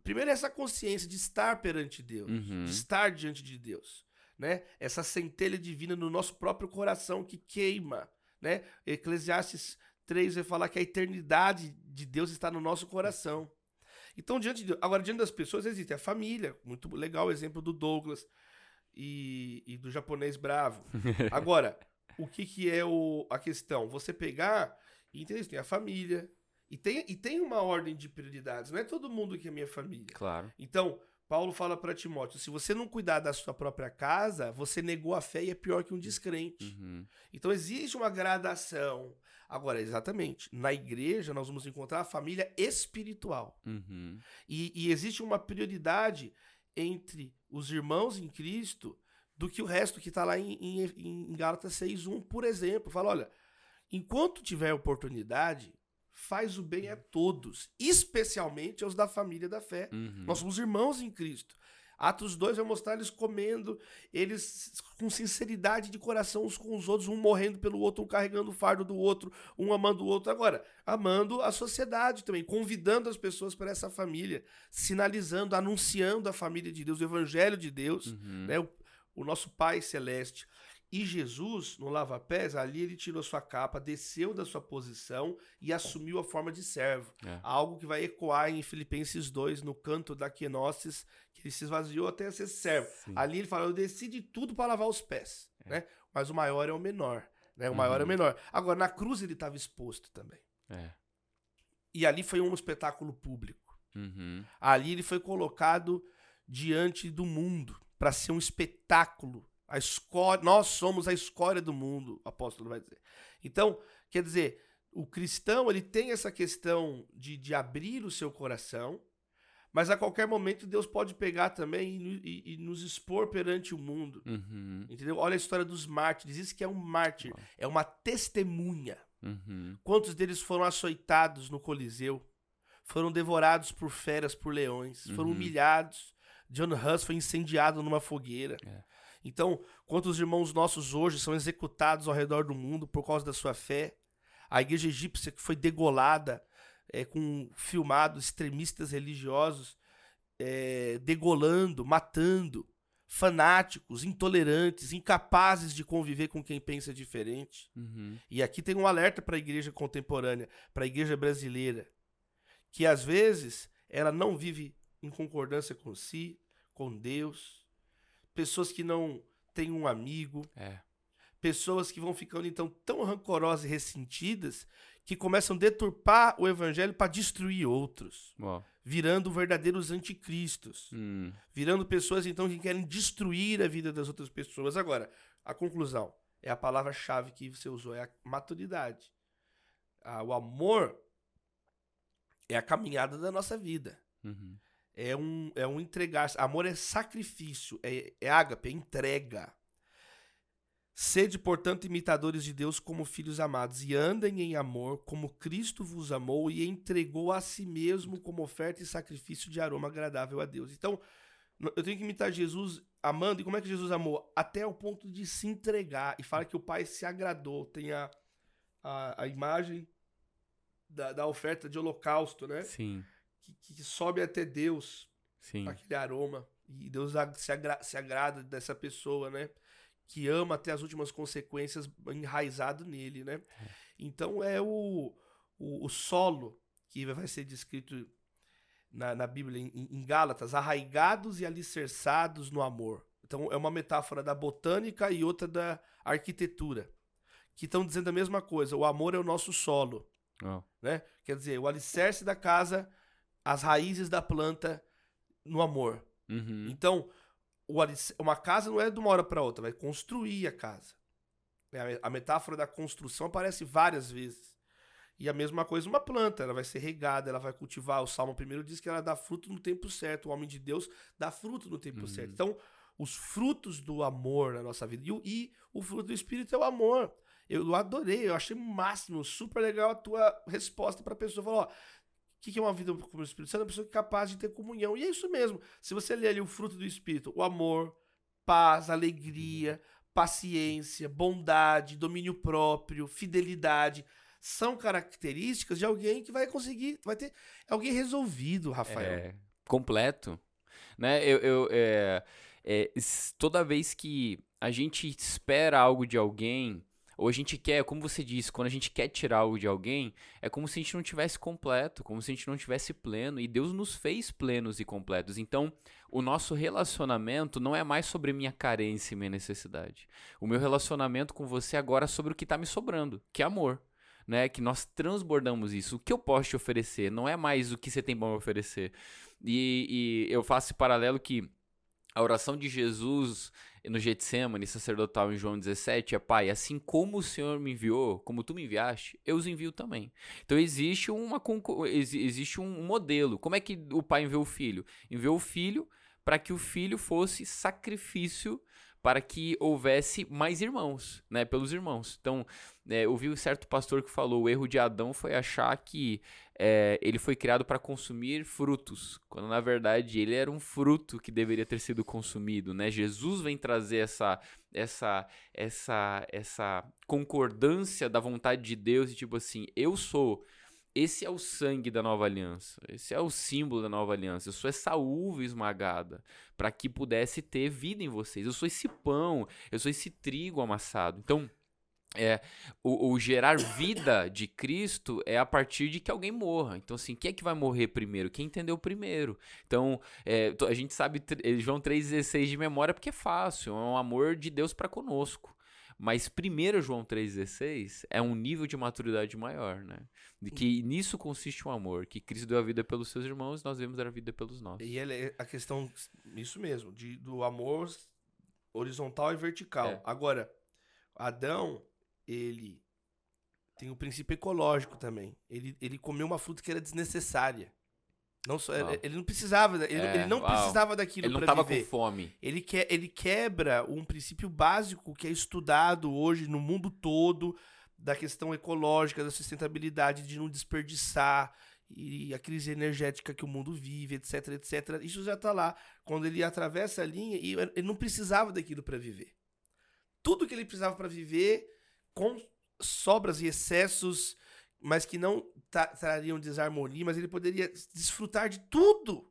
Speaker 2: primeiro essa consciência de estar perante Deus. Uhum. De estar diante de Deus. Né? Essa centelha divina no nosso próprio coração que queima né? Eclesiastes 3 vai falar que a eternidade de Deus está no nosso coração. Então, diante de, agora, diante das pessoas, existe a família. Muito legal o exemplo do Douglas e, e do japonês bravo. *laughs* Agora, o que, que é o, a questão? Você pegar e entender, tem a família. E tem, e tem uma ordem de prioridades. Não é todo mundo que é minha família.
Speaker 1: Claro.
Speaker 2: Então, Paulo fala para Timóteo: se você não cuidar da sua própria casa, você negou a fé e é pior que um descrente. Uhum. Então existe uma gradação. Agora, exatamente, na igreja nós vamos encontrar a família espiritual. Uhum. E, e existe uma prioridade entre os irmãos em Cristo do que o resto que está lá em, em, em Gálatas 6.1, por exemplo. Fala: olha, enquanto tiver oportunidade, faz o bem a todos, especialmente aos da família da fé. Uhum. Nós somos irmãos em Cristo. Atos 2 vai mostrar eles comendo, eles com sinceridade de coração uns com os outros, um morrendo pelo outro, um carregando o fardo do outro, um amando o outro. Agora, amando a sociedade também, convidando as pessoas para essa família, sinalizando, anunciando a família de Deus, o evangelho de Deus, uhum. né? O, nosso Pai Celeste. E Jesus, no lava-pés, ali ele tirou sua capa, desceu da sua posição e assumiu a forma de servo. É. Algo que vai ecoar em Filipenses 2, no canto da quenoses, que ele se esvaziou até ser servo. Sim. Ali ele fala: Eu desci de tudo para lavar os pés. É. Né? Mas o maior é o menor. Né? O uhum. maior é o menor. Agora, na cruz ele estava exposto também.
Speaker 1: É.
Speaker 2: E ali foi um espetáculo público.
Speaker 1: Uhum.
Speaker 2: Ali ele foi colocado diante do mundo para ser um espetáculo a escória, nós somos a escória do mundo, o apóstolo vai dizer. Então, quer dizer, o cristão ele tem essa questão de, de abrir o seu coração, mas a qualquer momento Deus pode pegar também e, e, e nos expor perante o mundo.
Speaker 1: Uhum.
Speaker 2: Entendeu? Olha a história dos mártires. Isso que é um mártir, uhum. é uma testemunha.
Speaker 1: Uhum.
Speaker 2: Quantos deles foram açoitados no Coliseu? Foram devorados por feras, por leões, foram uhum. humilhados. John Huss foi incendiado numa fogueira.
Speaker 1: É.
Speaker 2: Então, quantos irmãos nossos hoje são executados ao redor do mundo por causa da sua fé? A igreja egípcia que foi degolada é, com filmados extremistas religiosos é, degolando, matando, fanáticos, intolerantes, incapazes de conviver com quem pensa diferente.
Speaker 1: Uhum.
Speaker 2: E aqui tem um alerta para a igreja contemporânea, para a igreja brasileira, que às vezes ela não vive em concordância com si, com Deus, pessoas que não têm um amigo.
Speaker 1: É.
Speaker 2: Pessoas que vão ficando então tão rancorosas e ressentidas que começam a deturpar o evangelho para destruir outros. Virando verdadeiros anticristos.
Speaker 1: Hum.
Speaker 2: Virando pessoas então que querem destruir a vida das outras pessoas. Agora, a conclusão é a palavra-chave que você usou, é a maturidade. Ah, o amor é a caminhada da nossa vida.
Speaker 1: Uhum
Speaker 2: é um, é um entregar. Amor é sacrifício, é, é ágape, é entrega. Sede, portanto, imitadores de Deus como filhos amados, e andem em amor, como Cristo vos amou e entregou a si mesmo como oferta e sacrifício de aroma agradável a Deus. Então, eu tenho que imitar Jesus amando, e como é que Jesus amou? Até o ponto de se entregar, e fala que o Pai se agradou, tem a, a, a imagem da, da oferta de holocausto, né?
Speaker 1: Sim
Speaker 2: que, que sobe até Deus.
Speaker 1: Sim.
Speaker 2: Aquele aroma. E Deus se, agra se agrada dessa pessoa, né? Que ama até as últimas consequências enraizado nele, né? É. Então é o, o, o, solo que vai ser descrito na, na Bíblia, em, em Gálatas, arraigados e alicerçados no amor. Então é uma metáfora da botânica e outra da arquitetura, que estão dizendo a mesma coisa. O amor é o nosso solo.
Speaker 1: Oh.
Speaker 2: Né? Quer dizer, o alicerce da casa as raízes da planta no amor.
Speaker 1: Uhum.
Speaker 2: Então, uma casa não é de uma hora para outra, vai construir a casa. É, a metáfora da construção aparece várias vezes. E a mesma coisa uma planta, ela vai ser regada, ela vai cultivar. O Salmo primeiro diz que ela dá fruto no tempo certo. O homem de Deus dá fruto no tempo uhum. certo. Então, os frutos do amor na nossa vida. E o, e o fruto do Espírito é o amor. Eu adorei, eu achei máximo, super legal a tua resposta para a pessoa. Falou, ó, o que é uma vida com o Espírito Santo? É uma pessoa capaz de ter comunhão. E é isso mesmo. Se você ler ali o fruto do Espírito, o amor, paz, alegria, paciência, bondade, domínio próprio, fidelidade, são características de alguém que vai conseguir, vai ter é alguém resolvido, Rafael.
Speaker 1: É, completo. Né? Eu, eu é, é, toda vez que a gente espera algo de alguém, ou a gente quer, como você disse, quando a gente quer tirar algo de alguém, é como se a gente não tivesse completo, como se a gente não tivesse pleno. E Deus nos fez plenos e completos. Então, o nosso relacionamento não é mais sobre minha carência e minha necessidade. O meu relacionamento com você agora é sobre o que está me sobrando, que é amor. Né, que nós transbordamos isso. O que eu posso te oferecer não é mais o que você tem para me oferecer. E, e eu faço esse paralelo que a oração de Jesus no Getsemane sacerdotal em João 17 é Pai, assim como o Senhor me enviou, como tu me enviaste, eu os envio também. Então existe uma existe um modelo. Como é que o Pai enviou o Filho? Enviou o Filho para que o Filho fosse sacrifício para que houvesse mais irmãos, né? Pelos irmãos. Então, é, eu vi um certo pastor que falou: o erro de Adão foi achar que é, ele foi criado para consumir frutos, quando na verdade ele era um fruto que deveria ter sido consumido, né? Jesus vem trazer essa essa essa essa concordância da vontade de Deus e tipo assim, eu sou esse é o sangue da nova aliança. Esse é o símbolo da nova aliança. Eu sou essa uva esmagada para que pudesse ter vida em vocês. Eu sou esse pão, eu sou esse trigo amassado. Então, é, o, o, gerar vida de Cristo é a partir de que alguém morra. Então, assim, quem é que vai morrer primeiro? Quem entendeu primeiro? Então, é, a gente sabe João 3,16 de memória porque é fácil, é um amor de Deus para conosco. Mas 1 João 3,16 é um nível de maturidade maior, né? De que nisso consiste o amor, que Cristo deu a vida pelos seus irmãos, nós devemos dar a vida pelos nossos.
Speaker 2: E é a questão, isso mesmo, de, do amor horizontal e vertical. É. Agora, Adão, ele tem o princípio ecológico também. Ele, ele comeu uma fruta que era desnecessária. Não só, ele, ele, não precisava, ele, é, ele não uau. precisava daquilo
Speaker 1: para
Speaker 2: viver. Ele não
Speaker 1: estava com fome.
Speaker 2: Ele, que, ele quebra um princípio básico que é estudado hoje no mundo todo da questão ecológica, da sustentabilidade, de não desperdiçar e a crise energética que o mundo vive, etc, etc. Isso já está lá. Quando ele atravessa a linha, e ele não precisava daquilo para viver. Tudo que ele precisava para viver, com sobras e excessos mas que não trariam desarmonia, mas ele poderia desfrutar de tudo.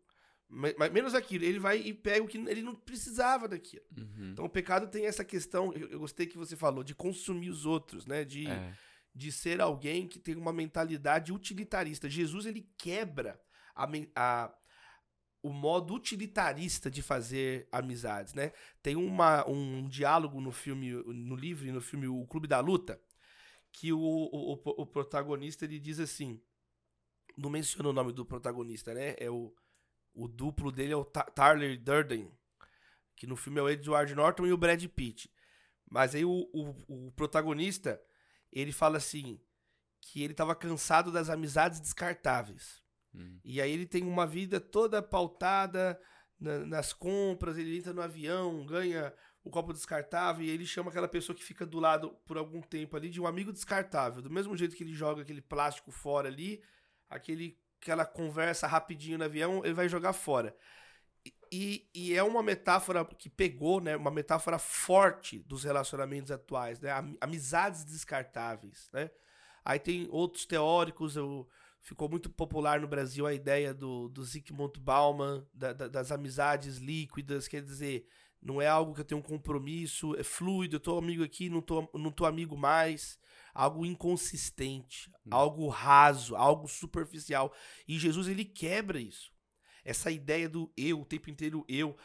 Speaker 2: Mas, mas, menos aquilo. Ele vai e pega o que ele não precisava daquilo. Uhum. Então o pecado tem essa questão, eu, eu, gostei que você falou, de consumir os outros, né? De, é. de ser alguém que tem uma mentalidade utilitarista. Jesus ele quebra a, a, o modo utilitarista de fazer amizades, né? Tem uma, um diálogo no filme, no livro e no filme O Clube da Luta, que o, o, o, protagonista ele diz assim. Não menciona o nome do protagonista, né? É o, o duplo dele é o Tyler Durden. Que no filme é o Edward Norton e o Brad Pitt. Mas aí o, o, o protagonista, ele fala assim: que ele estava cansado das amizades descartáveis. Hum. E aí ele tem uma vida toda pautada na, nas compras, ele entra no avião, ganha o copo descartável e ele chama aquela pessoa que fica do lado por algum tempo ali de um amigo descartável. Do mesmo jeito que ele joga aquele plástico fora ali, aquele, aquela conversa rapidinho no avião, ele vai jogar fora. E, e, é uma metáfora que pegou, né? Uma metáfora forte dos relacionamentos atuais, né? Amizades descartáveis, né? Aí tem outros teóricos, eu, ficou muito popular no Brasil a ideia do, do Zygmunt Bauman, da, da, das amizades líquidas, quer dizer, não é algo que eu tenho um compromisso, é fluido, eu tô amigo aqui, não tô, não tô amigo mais. Algo inconsistente, hum. algo raso, algo superficial. E Jesus, ele quebra isso. Essa ideia do eu, o tempo inteiro eu.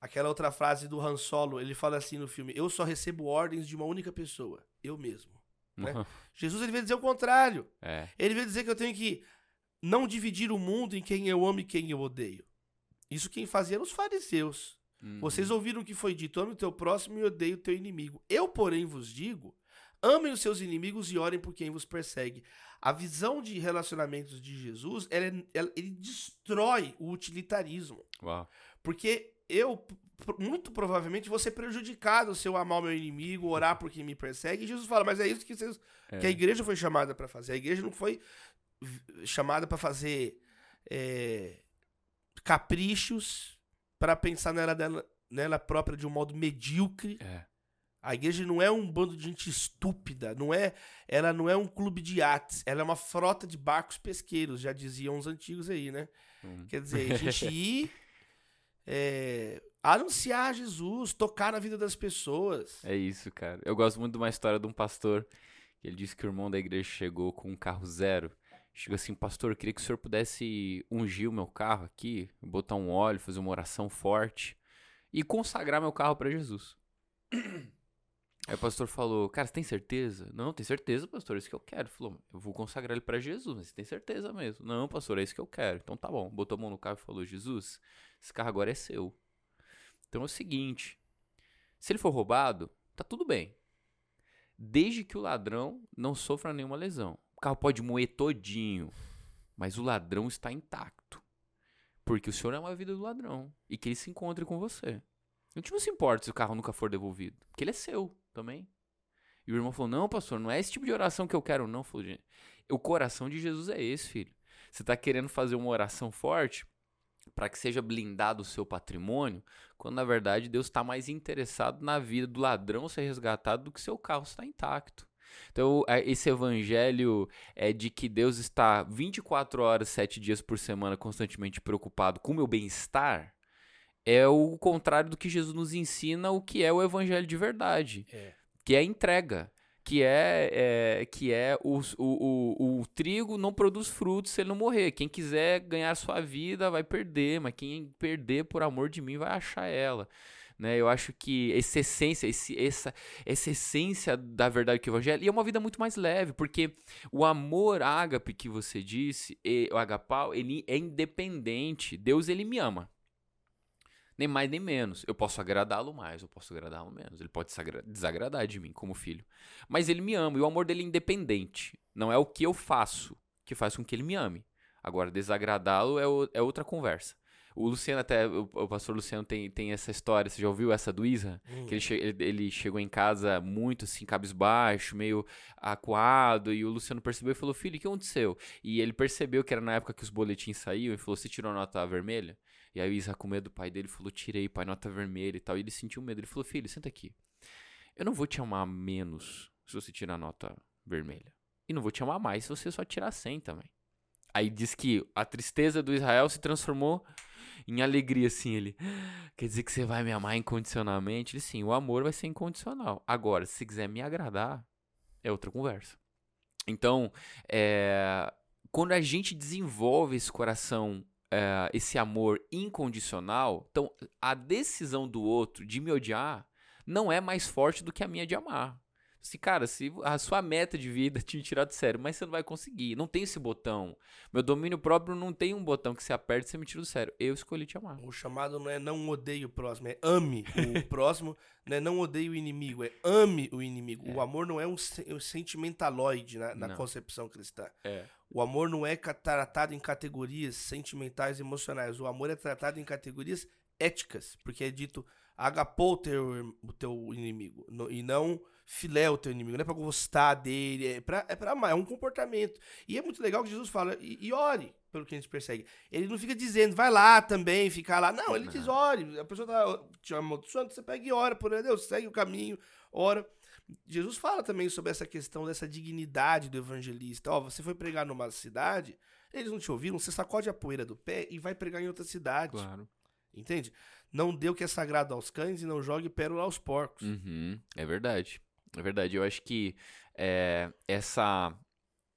Speaker 2: Aquela outra frase do Han Solo, ele fala assim no filme: Eu só recebo ordens de uma única pessoa, eu mesmo. Né? Uhum. Jesus ele veio dizer o contrário. É. Ele veio dizer que eu tenho que não dividir o mundo em quem eu amo e quem eu odeio. Isso quem fazia eram os fariseus. Uhum. Vocês ouviram o que foi dito: ame o teu próximo e odeie o teu inimigo. Eu, porém, vos digo: amem os seus inimigos e orem por quem vos persegue. A visão de relacionamentos de Jesus, ela, é, ela, ele destrói o utilitarismo. Uau. Porque eu, muito provavelmente, vou ser prejudicado se eu amar o meu inimigo, orar por quem me persegue. E Jesus fala: mas é isso que, vocês, é. que a igreja foi chamada para fazer. A igreja não foi chamada para fazer é, caprichos para pensar nela, dela, nela própria de um modo medíocre. É. A igreja não é um bando de gente estúpida, não é, ela não é um clube de iates, ela é uma frota de barcos pesqueiros, já diziam os antigos aí, né? Hum. Quer dizer, a gente *laughs* ir é, anunciar Jesus, tocar na vida das pessoas.
Speaker 1: É isso, cara. Eu gosto muito de uma história de um pastor que ele disse que o irmão da igreja chegou com um carro zero Chega assim, pastor, queria que o senhor pudesse ungir o meu carro aqui, botar um óleo, fazer uma oração forte e consagrar meu carro para Jesus. Aí o pastor falou, cara, você tem certeza? Não, tem certeza, pastor, é isso que eu quero. Ele falou, eu vou consagrar ele para Jesus, mas você tem certeza mesmo? Não, pastor, é isso que eu quero. Então tá bom. Botou a mão no carro e falou, Jesus, esse carro agora é seu. Então é o seguinte, se ele for roubado, tá tudo bem. Desde que o ladrão não sofra nenhuma lesão. O carro pode moer todinho, mas o ladrão está intacto. Porque o senhor é uma vida do ladrão e que ele se encontre com você. A gente não se importa se o carro nunca for devolvido, porque ele é seu também. E o irmão falou: Não, pastor, não é esse tipo de oração que eu quero, não. Falou, gente, o coração de Jesus é esse, filho. Você está querendo fazer uma oração forte para que seja blindado o seu patrimônio, quando na verdade Deus está mais interessado na vida do ladrão ser resgatado do que seu carro estar intacto. Então, é, esse evangelho é de que Deus está 24 horas, 7 dias por semana constantemente preocupado com o meu bem-estar, é o contrário do que Jesus nos ensina, o que é o evangelho de verdade,
Speaker 2: É.
Speaker 1: que é a entrega. Que é, é que é o, o, o, o trigo não produz frutos se ele não morrer. Quem quiser ganhar sua vida vai perder, mas quem perder por amor de mim vai achar ela. Né? Eu acho que essa essência, esse, essa, essa essência da verdade que o evangelho, e é uma vida muito mais leve, porque o amor ágape que você disse, e, o agapau, ele é independente. Deus, ele me ama. Nem mais nem menos. Eu posso agradá-lo mais, eu posso agradá-lo menos. Ele pode desagra- desagradar de mim como filho. Mas ele me ama, e o amor dele é independente. Não é o que eu faço que faz com que ele me ame. Agora, desagradá-lo é, é outra conversa. O Luciano, até, o, o pastor Luciano tem, tem essa história, você já ouviu essa do Isra? Que ele, che- ele, ele chegou em casa muito assim, cabisbaixo, meio acuado, e o Luciano percebeu e falou: Filho, o que aconteceu? E ele percebeu que era na época que os boletins saíam e falou: Você tirou a nota vermelha? E aí o Isra, com medo do pai dele, falou: Tirei, pai, nota vermelha e tal. E ele sentiu medo. Ele falou: Filho, senta aqui. Eu não vou te amar menos se você tirar a nota vermelha. E não vou te amar mais se você só tirar 100 também. Aí diz que a tristeza do Israel se transformou *laughs* em alegria, assim. Ele, quer dizer que você vai me amar incondicionalmente? Ele, sim, o amor vai ser incondicional. Agora, se quiser me agradar, é outra conversa. Então, é, quando a gente desenvolve esse coração, é, esse amor incondicional, então a decisão do outro de me odiar não é mais forte do que a minha de amar. Se, cara, se a sua meta de vida *laughs* te tirar do sério, mas você não vai conseguir. Não tem esse botão. Meu domínio próprio não tem um botão que você aperta e você me tira do sério. Eu escolhi te amar.
Speaker 2: O chamado não é não odeie o próximo, é ame o *laughs* próximo, não é não odeie o inimigo, é ame o inimigo. O amor não é um, se- um sentimentaloide na, na concepção cristã.
Speaker 1: É.
Speaker 2: O amor não é tratado em categorias sentimentais e emocionais. O amor é tratado em categorias éticas, porque é dito agapou o teu, o teu inimigo no- e não filé o teu inimigo. Não é pra gostar dele, é pra, é pra amar, é um comportamento. E é muito legal que Jesus fala, e, e ore pelo que a gente persegue. Ele não fica dizendo, vai lá também, ficar lá. Não, ele diz, ore. A pessoa tá te amaldiçoando, você pega e ora por Deus, segue o caminho, ora. Jesus fala também sobre essa questão dessa dignidade do evangelista. Ó, você foi pregar numa cidade, eles não te ouviram, você sacode a poeira do pé e vai pregar em outra cidade.
Speaker 1: Claro.
Speaker 2: Entende? Não dê o que é sagrado aos cães e não jogue pérola aos porcos.
Speaker 1: Uhum, é verdade. É verdade. Eu acho que é, essa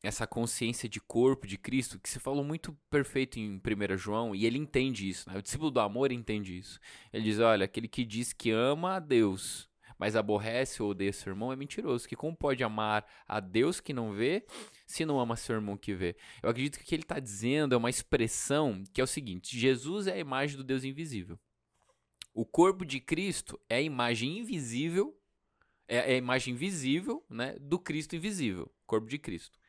Speaker 1: essa consciência de corpo de Cristo, que você falou muito perfeito em 1 João, e ele entende isso, né? O discípulo do amor entende isso. Ele diz: olha, aquele que diz que ama a Deus, mas aborrece ou odeia seu irmão é mentiroso. Que como pode amar a Deus que não vê, se não ama seu irmão que vê? Eu acredito que o que ele está dizendo é uma expressão que é o seguinte: Jesus é a imagem do Deus invisível. O corpo de Cristo é a imagem invisível, é é a imagem visível, né, do Cristo invisível, corpo de Cristo.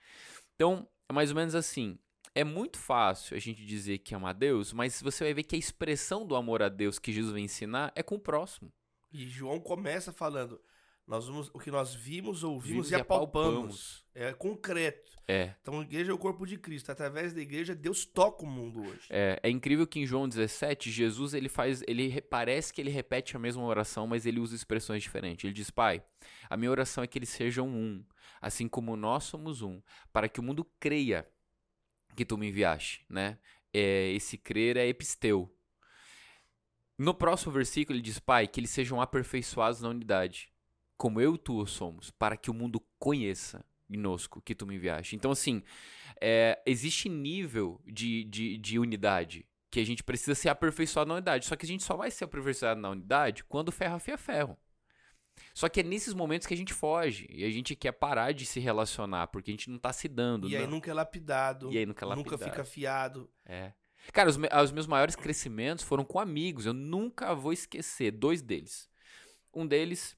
Speaker 1: Então, é mais ou menos assim. É muito fácil a gente dizer que ama a Deus, mas você vai ver que a expressão do amor a Deus que Jesus vai ensinar é com o próximo.
Speaker 2: E João começa falando: nós vimos, o que nós vimos, ouvimos
Speaker 1: Vimos
Speaker 2: e
Speaker 1: e
Speaker 2: apalpamos. É concreto.
Speaker 1: É,
Speaker 2: Então a igreja é o corpo de Cristo. Através da igreja, Deus toca o mundo hoje.
Speaker 1: é, é incrível que em João 17, Jesus ele faz, ele re- parece que ele repete a mesma oração, mas ele usa expressões diferentes. Ele diz: Pai, a minha oração é que eles sejam um, assim como nós somos um, para que o mundo creia que tu me enviaste, né? É, esse crer é episteu. No próximo versículo ele diz: Pai, que eles sejam aperfeiçoados na unidade, como eu e tu somos, para que o mundo conheça conosco que tu me enviaste. Então, assim, é, existe nível de, de, de unidade que a gente precisa ser aperfeiçoado na unidade. Só que a gente só vai ser aperfeiçoado na unidade quando ferro afia ferro. Só que é nesses momentos que a gente foge e a gente quer parar de se relacionar porque a gente não tá se dando.
Speaker 2: E aí
Speaker 1: não.
Speaker 2: nunca é lapidado.
Speaker 1: E aí nunca é
Speaker 2: Nunca
Speaker 1: lapidado.
Speaker 2: fica afiado.
Speaker 1: É. Cara, os, me- os meus maiores crescimentos foram com amigos. Eu nunca vou esquecer dois deles. Um deles,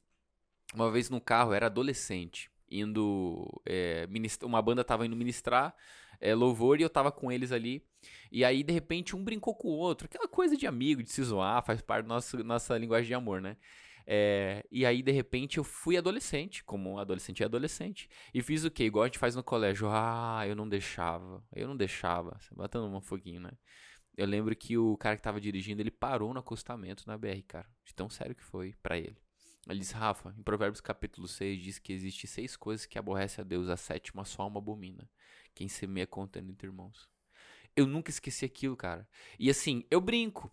Speaker 1: uma vez no carro, era adolescente. indo. É, uma banda tava indo ministrar é, louvor e eu tava com eles ali. E aí, de repente, um brincou com o outro. Aquela coisa de amigo, de se zoar, faz parte da nossa, nossa linguagem de amor, né? É, e aí, de repente, eu fui adolescente, como adolescente é adolescente. E fiz o quê? Igual a gente faz no colégio. Ah, eu não deixava. Eu não deixava. Batendo um foguinho, né? Eu lembro que o cara que tava dirigindo, ele parou no acostamento na BR, cara. De tão sério que foi para ele. Ele disse, Rafa, em Provérbios capítulo 6 diz que existe seis coisas que aborrece a Deus, a sétima só uma abomina. Quem semeia contendo entre irmãos. Eu nunca esqueci aquilo, cara. E assim, eu brinco.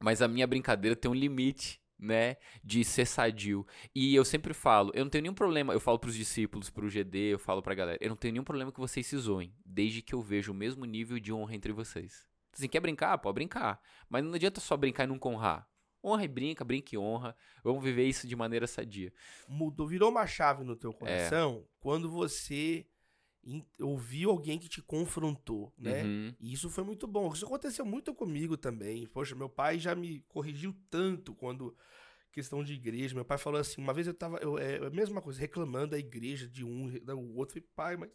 Speaker 1: Mas a minha brincadeira tem um limite, né? De ser sadio. E eu sempre falo, eu não tenho nenhum problema. Eu falo pros discípulos, pro GD, eu falo pra galera. Eu não tenho nenhum problema que vocês se zoem. Desde que eu veja o mesmo nível de honra entre vocês. Assim, quer brincar? Pode brincar. Mas não adianta só brincar e não honrar. Honra e brinca, brinca e honra. Vamos viver isso de maneira sadia.
Speaker 2: Mudou, virou uma chave no teu coração é. quando você ouviu alguém que te confrontou, né? Uhum. E isso foi muito bom. Isso aconteceu muito comigo também. Poxa, meu pai já me corrigiu tanto quando questão de igreja. Meu pai falou assim, uma vez eu tava, eu, é a mesma coisa, reclamando da igreja de um, do outro. Falei, pai, mas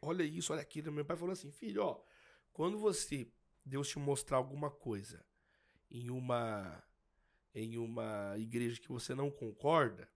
Speaker 2: olha isso, olha aquilo. Meu pai falou assim, filho, ó, quando você, Deus te mostrar alguma coisa em uma, em uma igreja que você não concorda,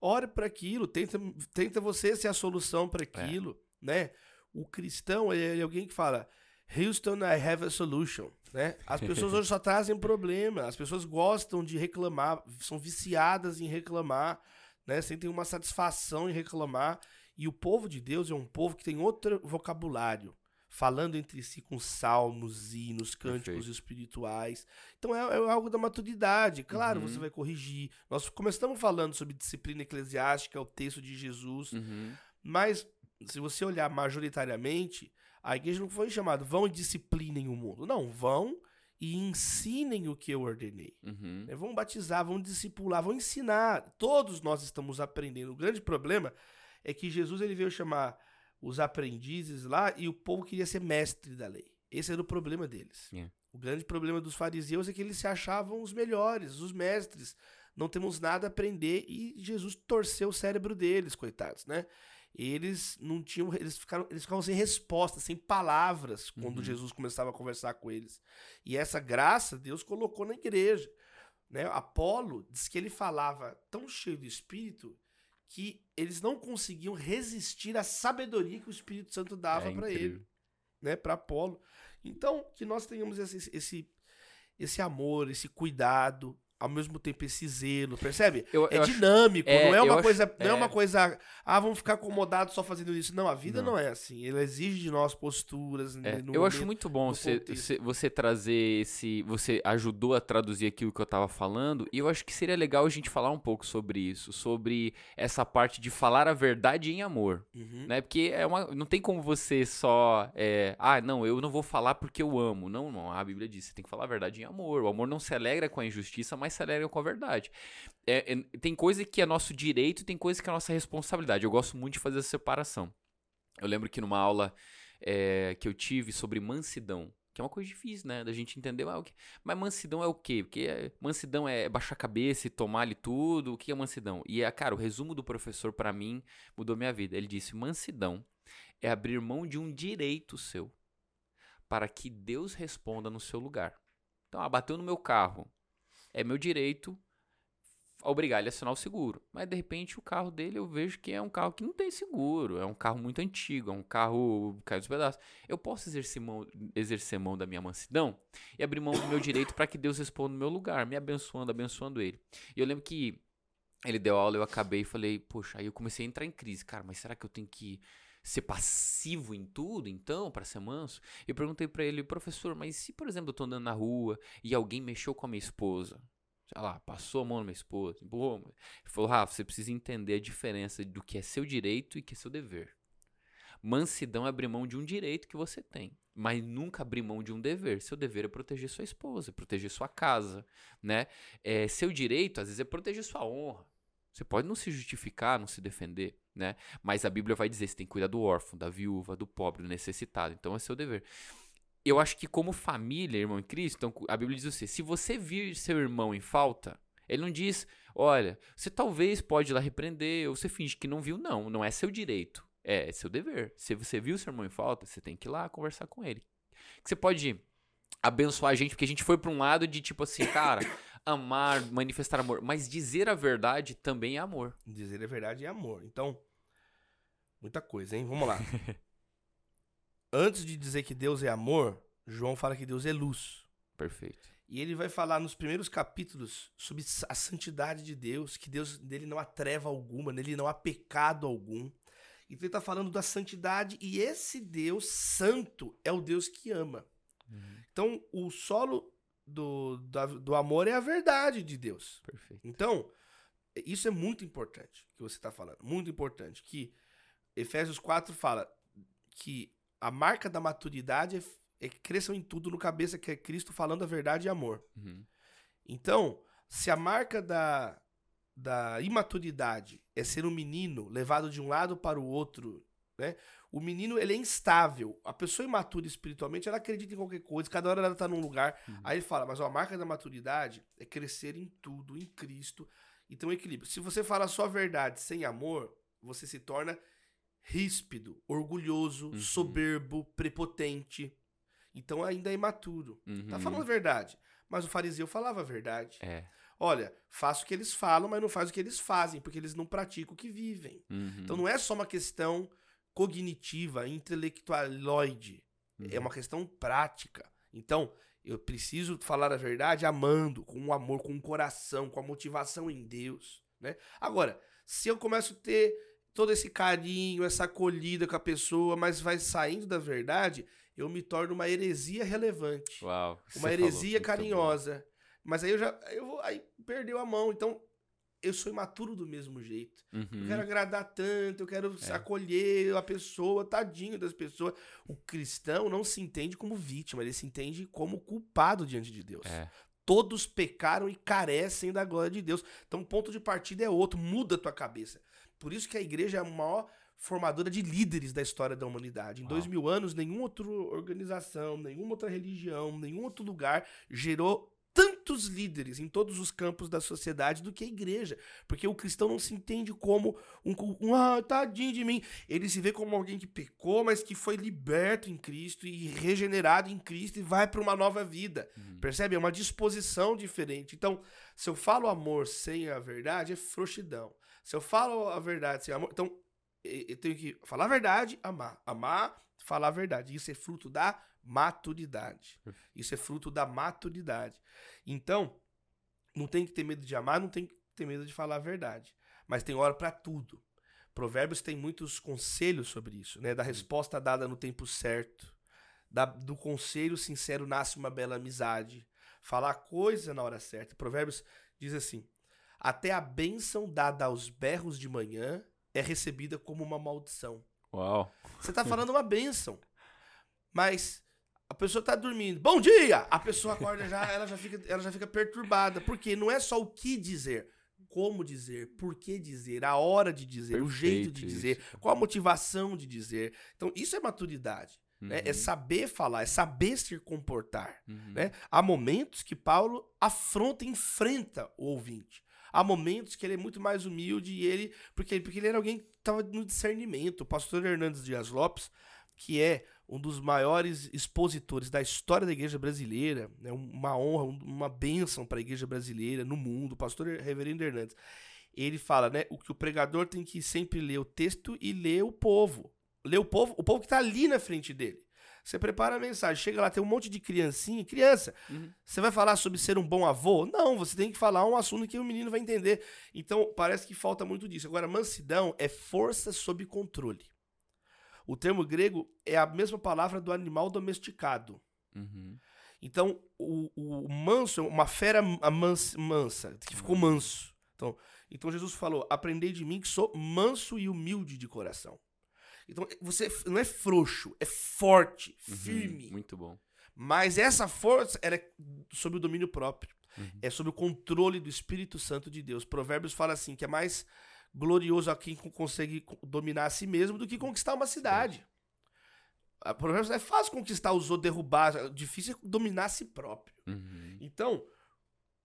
Speaker 2: ore para aquilo, tenta, tenta você ser a solução para é. aquilo, é. né? O cristão é alguém que fala, Houston, I have a solution, né? As pessoas hoje só *laughs* trazem problema, as pessoas gostam de reclamar, são viciadas em reclamar, né? Sentem uma satisfação em reclamar, e o povo de Deus é um povo que tem outro vocabulário, falando entre si com salmos, hinos, cânticos Perfeito. espirituais. Então é, é, algo da maturidade. Claro, uhum. você vai corrigir. Nós começamos falando sobre disciplina eclesiástica, o texto de Jesus, uhum. mas se você olhar majoritariamente, a igreja não foi chamada vão e disciplinem o mundo. Não, vão e ensinem o que eu ordenei. Uhum. É, vão batizar, vão discipular, vão ensinar. Todos nós estamos aprendendo. O grande problema é que Jesus ele veio chamar os aprendizes lá e o povo queria ser mestre da lei. Esse era o problema deles. Yeah. É. O grande problema dos fariseus é que eles se achavam os melhores, os mestres. Não temos nada a aprender e Jesus torceu o cérebro deles, coitados, né? Eles não tinham, eles ficaram, eles ficavam sem resposta, sem palavras quando uhum. Jesus começava a conversar com eles. E essa graça Deus colocou na igreja, né? Apolo diz que ele falava tão cheio do espírito que eles não conseguiam resistir à sabedoria que o Espírito Santo dava é para ele, né, para Apolo. Então, que nós tenhamos esse, esse, esse amor, esse cuidado, ao mesmo tempo esse zelo, percebe? Eu, é eu dinâmico, acho, é, não é uma coisa, acho, não é, é, uma coisa, ah, vamos ficar acomodados só fazendo isso. Não, a vida não, não é assim. Ele exige de nós posturas.
Speaker 1: É, eu acho muito bom você, você trazer esse, você ajudou a traduzir aquilo que eu tava falando, e eu acho que seria legal a gente falar um pouco sobre isso, sobre essa parte de falar a verdade em amor, uhum. né? Porque é uma, não tem como você só, é, ah, não, eu não vou falar porque eu amo. Não, não, a Bíblia diz, você tem que falar a verdade em amor. O amor não se alegra com a injustiça, mas se alegram com a verdade. É, é, tem coisa que é nosso direito tem coisa que é nossa responsabilidade. Eu gosto muito de fazer essa separação. Eu lembro que numa aula é, que eu tive sobre mansidão, que é uma coisa difícil, né? Da gente entender. Ah. Mas mansidão é o quê? Porque é, mansidão é baixar a cabeça e tomar ali tudo. O que é mansidão? E, é, cara, o resumo do professor para mim mudou minha vida. Ele disse: mansidão é abrir mão de um direito seu para que Deus responda no seu lugar. Então, ah, bateu no meu carro é meu direito obrigar ele a assinar o seguro. Mas de repente o carro dele eu vejo que é um carro que não tem seguro, é um carro muito antigo, é um carro caiu dos pedaços. Eu posso exercer mão, exercer mão da minha mansidão e abrir mão do meu direito para que Deus responda no meu lugar, me abençoando, abençoando ele. E eu lembro que ele deu aula, eu acabei e falei, poxa, aí eu comecei a entrar em crise, cara, mas será que eu tenho que ser passivo em tudo, então, para ser manso? Eu perguntei para ele, professor, mas se, por exemplo, eu tô andando na rua e alguém mexeu com a minha esposa, sei lá, passou a mão na minha esposa, empurrou, ele falou, Rafa, você precisa entender a diferença do que é seu direito e que é seu dever. Mansidão é abrir mão de um direito que você tem, mas nunca abrir mão de um dever. Seu dever é proteger sua esposa, proteger sua casa, né? É, seu direito, às vezes, é proteger sua honra. Você pode não se justificar, não se defender, né? Mas a Bíblia vai dizer: você tem que cuidar do órfão, da viúva, do pobre, do necessitado. Então é seu dever. Eu acho que, como família, irmão em Cristo, então, a Bíblia diz assim: se você vir seu irmão em falta, ele não diz, Olha, você talvez pode ir lá repreender, ou você finge que não viu, não. Não é seu direito. É, é seu dever. Se você viu seu irmão em falta, você tem que ir lá conversar com ele. Que você pode abençoar a gente, porque a gente foi para um lado de tipo assim, cara, amar, manifestar amor, mas dizer a verdade também é amor.
Speaker 2: Dizer a verdade é amor. Então, muita coisa, hein? Vamos lá. *laughs* Antes de dizer que Deus é amor, João fala que Deus é luz.
Speaker 1: Perfeito.
Speaker 2: E ele vai falar nos primeiros capítulos sobre a santidade de Deus, que Deus nele não há treva alguma, nele não há pecado algum. Então ele está falando da santidade e esse Deus santo é o Deus que ama. Uhum. Então o solo do, do, do, amor é a verdade de Deus.
Speaker 1: Perfeito.
Speaker 2: Então, isso é muito importante que você está falando. Muito importante. Que Efésios 4 fala que a marca da maturidade é é que cresçam em tudo no cabeça que é Cristo falando a verdade e amor.
Speaker 1: Uhum.
Speaker 2: Então, se a marca da, da imaturidade é ser um menino levado de um lado para o outro, né? O menino, ele é instável. A pessoa imatura espiritualmente, ela acredita em qualquer coisa, cada hora ela está num lugar. Uhum. Aí ele fala, mas ó, a marca da maturidade é crescer em tudo, em Cristo, e um equilíbrio. Se você fala só a verdade sem amor, você se torna ríspido, orgulhoso, uhum. soberbo, prepotente. Então ainda é imaturo. Tá uhum. Tá falando a verdade. Mas o fariseu falava a verdade.
Speaker 1: É.
Speaker 2: Olha, faço o que eles falam, mas não faz o que eles fazem, porque eles não praticam o que vivem.
Speaker 1: Uhum.
Speaker 2: Então não é só uma questão cognitiva, intelectualoide. Uhum. É uma questão prática. Então, eu preciso falar a verdade amando, com um amor, com um coração, com a motivação em Deus. Né? Agora, se eu começo a ter todo esse carinho, essa acolhida com a pessoa, mas vai saindo da verdade, eu me torno uma heresia relevante.
Speaker 1: Uau,
Speaker 2: uma heresia carinhosa. Mas aí eu já. Eu vou, aí perdeu a mão. Então, eu sou imaturo do mesmo jeito.
Speaker 1: Uhum.
Speaker 2: Eu quero agradar tanto, eu quero é. acolher a pessoa, tadinho das pessoas. O cristão não se entende como vítima, ele se entende como culpado diante de Deus.
Speaker 1: É.
Speaker 2: Todos pecaram e carecem da glória de Deus. Então, o ponto de partida é outro, muda a tua cabeça. Por isso que a igreja é a maior formadora de líderes da história da humanidade. Em Uau. dois mil anos, nenhuma outra organização, nenhuma outra religião, nenhum outro lugar gerou tantos líderes em todos os campos da sociedade do que a igreja. Porque o cristão não se entende como um, um ah, tadinho de mim. Ele se vê como alguém que pecou, mas que foi liberto em Cristo e regenerado em Cristo e vai para uma nova vida. Uhum. Percebe? É uma disposição diferente. Então, se eu falo amor sem a verdade, é frouxidão. Se eu falo a verdade sem amor. Então, eu tenho que falar a verdade, amar. Amar, falar a verdade. Isso é fruto da maturidade. Isso é fruto da maturidade. Então, não tem que ter medo de amar, não tem que ter medo de falar a verdade. Mas tem hora para tudo. Provérbios tem muitos conselhos sobre isso, né? Da resposta dada no tempo certo. Da, do conselho sincero nasce uma bela amizade. Falar a coisa na hora certa. Provérbios diz assim: até a bênção dada aos berros de manhã é recebida como uma maldição.
Speaker 1: Uau.
Speaker 2: Você tá falando uma bênção. *laughs* Mas a pessoa tá dormindo. Bom dia! A pessoa acorda já, ela já fica, ela já fica perturbada. Porque não é só o que dizer, como dizer, por que dizer, a hora de dizer, Perfeito, o jeito de dizer, isso. qual a motivação de dizer. Então, isso é maturidade. Uhum. Né? É uhum. saber falar, é saber se comportar. Uhum. Né? Há momentos que Paulo afronta e enfrenta o ouvinte. Há momentos que ele é muito mais humilde e ele. Porque, porque ele era alguém que estava no discernimento. O pastor Hernandes Dias Lopes, que é um dos maiores expositores da história da igreja brasileira, né? uma honra, uma bênção para a igreja brasileira no mundo, o pastor Reverendo Hernandes. Ele fala, né, o que o pregador tem que sempre ler o texto e ler o povo. Ler o povo, o povo que está ali na frente dele. Você prepara a mensagem, chega lá, tem um monte de criancinha, criança. Uhum. Você vai falar sobre ser um bom avô? Não, você tem que falar um assunto que o menino vai entender. Então, parece que falta muito disso. Agora, mansidão é força sob controle. O termo grego é a mesma palavra do animal domesticado.
Speaker 1: Uhum.
Speaker 2: Então, o, o, manso é uma fera mansa, mansa que ficou manso. Então, então, Jesus falou: Aprendei de mim que sou manso e humilde de coração. Então, você não é frouxo, é forte, uhum, firme.
Speaker 1: Muito bom.
Speaker 2: Mas essa força era sobre o domínio próprio. Uhum. É sobre o controle do Espírito Santo de Deus. Provérbios fala assim: que é mais glorioso a quem consegue dominar a si mesmo do que conquistar uma cidade. A Provérbios é fácil conquistar os outros, derrubar, é difícil é dominar a si próprio.
Speaker 1: Uhum.
Speaker 2: Então,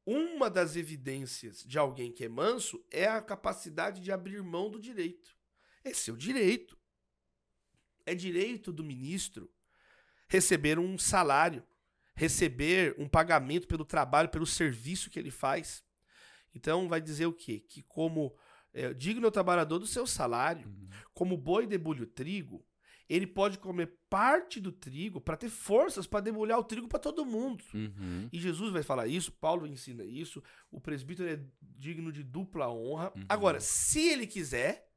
Speaker 2: uma das evidências de alguém que é manso é a capacidade de abrir mão do direito. É seu direito. É direito do ministro receber um salário, receber um pagamento pelo trabalho, pelo serviço que ele faz. Então vai dizer o quê? Que como é, digno é o trabalhador do seu salário, uhum. como boi debulha o trigo, ele pode comer parte do trigo para ter forças para debulhar o trigo para todo mundo.
Speaker 1: Uhum.
Speaker 2: E Jesus vai falar isso, Paulo ensina isso, o presbítero é digno de dupla honra. Uhum. Agora, se ele quiser,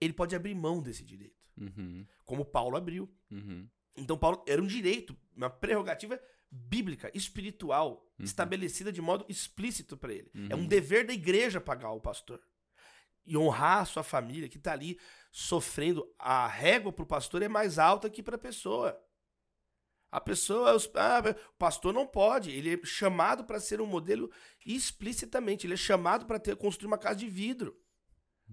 Speaker 2: ele pode abrir mão desse direito.
Speaker 1: Uhum.
Speaker 2: Como Paulo abriu.
Speaker 1: Uhum.
Speaker 2: Então, Paulo era um direito, uma prerrogativa bíblica, espiritual, uhum. estabelecida de modo explícito para ele. É um uhum. dever da igreja pagar o pastor e honrar a sua família que está ali sofrendo. A régua para o pastor é mais alta que para a pessoa. A pessoa, ah, o pastor não pode, ele é chamado para ser um modelo explicitamente, ele é chamado para ter construir uma casa de vidro.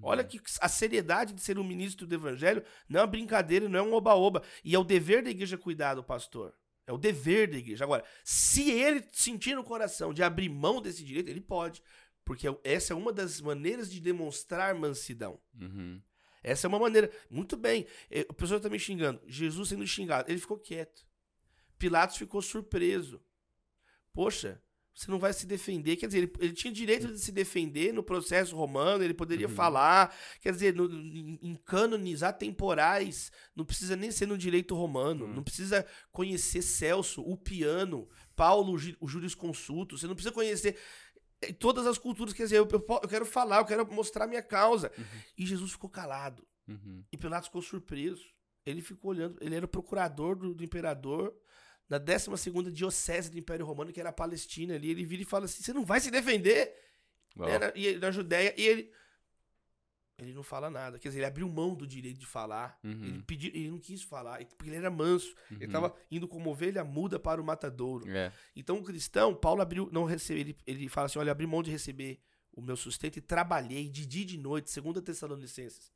Speaker 2: Olha que a seriedade de ser um ministro do evangelho não é uma brincadeira, não é um oba-oba. E é o dever da igreja cuidar do pastor. É o dever da igreja. Agora, se ele sentir no coração de abrir mão desse direito, ele pode. Porque essa é uma das maneiras de demonstrar mansidão.
Speaker 1: Uhum.
Speaker 2: Essa é uma maneira. Muito bem. O pessoal está me xingando. Jesus sendo xingado. Ele ficou quieto. Pilatos ficou surpreso. Poxa, você não vai se defender. Quer dizer, ele, ele tinha direito de se defender no processo romano, ele poderia uhum. falar. Quer dizer, no, em, em cânones atemporais, não precisa nem ser no direito romano, uhum. não precisa conhecer Celso, o piano, Paulo, o jurisconsulto, você não precisa conhecer todas as culturas, quer dizer, eu, eu, eu quero falar, eu quero mostrar minha causa. Uhum. E Jesus ficou calado.
Speaker 1: Uhum.
Speaker 2: E Pilatos ficou surpreso. Ele ficou olhando, ele era o procurador do, do imperador na 12 diocese do Império Romano, que era a Palestina ali. Ele vira e fala assim: Você não vai se defender? Era, e, na Judéia. E ele. Ele não fala nada. Quer dizer, ele abriu mão do direito de falar.
Speaker 1: Uhum.
Speaker 2: Ele, pediu, ele não quis falar, porque ele era manso. Uhum. Ele estava indo como ovelha muda para o matadouro.
Speaker 1: É.
Speaker 2: Então, o cristão, Paulo abriu, não recebe, ele, ele fala assim: olha, abri mão de receber o meu sustento e trabalhei de dia e de noite, segundo a Tessalonicenses,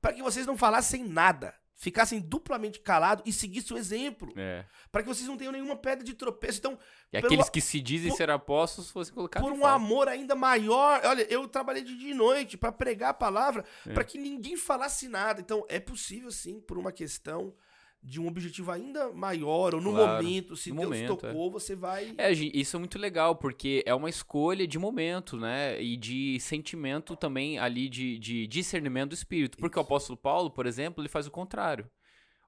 Speaker 2: para que vocês não falassem nada ficassem duplamente calados e seguissem o exemplo.
Speaker 1: É.
Speaker 2: Para que vocês não tenham nenhuma pedra de tropeço. Então,
Speaker 1: e aqueles que se dizem por, ser apóstolos fossem colocados
Speaker 2: Por um amor ainda maior. Olha, eu trabalhei de dia e noite para pregar a palavra, é. para que ninguém falasse nada. Então, é possível sim, por uma questão de um objetivo ainda maior, ou no claro, momento, se Deus momento, tocou, é. você vai.
Speaker 1: É, isso é muito legal, porque é uma escolha de momento, né? E de sentimento também ali de, de discernimento do espírito. Porque isso. o apóstolo Paulo, por exemplo, ele faz o contrário.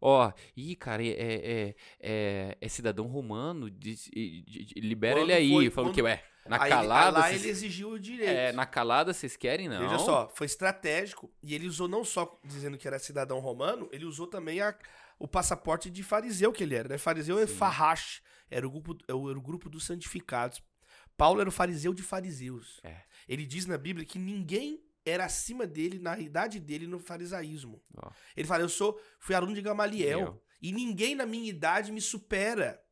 Speaker 1: Ó, ih, cara, é, é, é, é cidadão romano, diz, libera quando ele aí. Foi, falou quando... que, ué, na aí, calada.
Speaker 2: Lá vocês... ele exigiu o direito.
Speaker 1: É, na calada vocês querem, não?
Speaker 2: Veja só, foi estratégico. E ele usou não só dizendo que era cidadão romano, ele usou também a, o passaporte de fariseu que ele era, né? Fariseu é Farrash, era o grupo, era o grupo dos santificados. Paulo era o fariseu de fariseus.
Speaker 1: É.
Speaker 2: Ele diz na Bíblia que ninguém era acima dele, na idade dele, no farisaísmo.
Speaker 1: Oh.
Speaker 2: Ele fala: Eu sou, fui aluno de Gamaliel, e ninguém na minha idade me supera.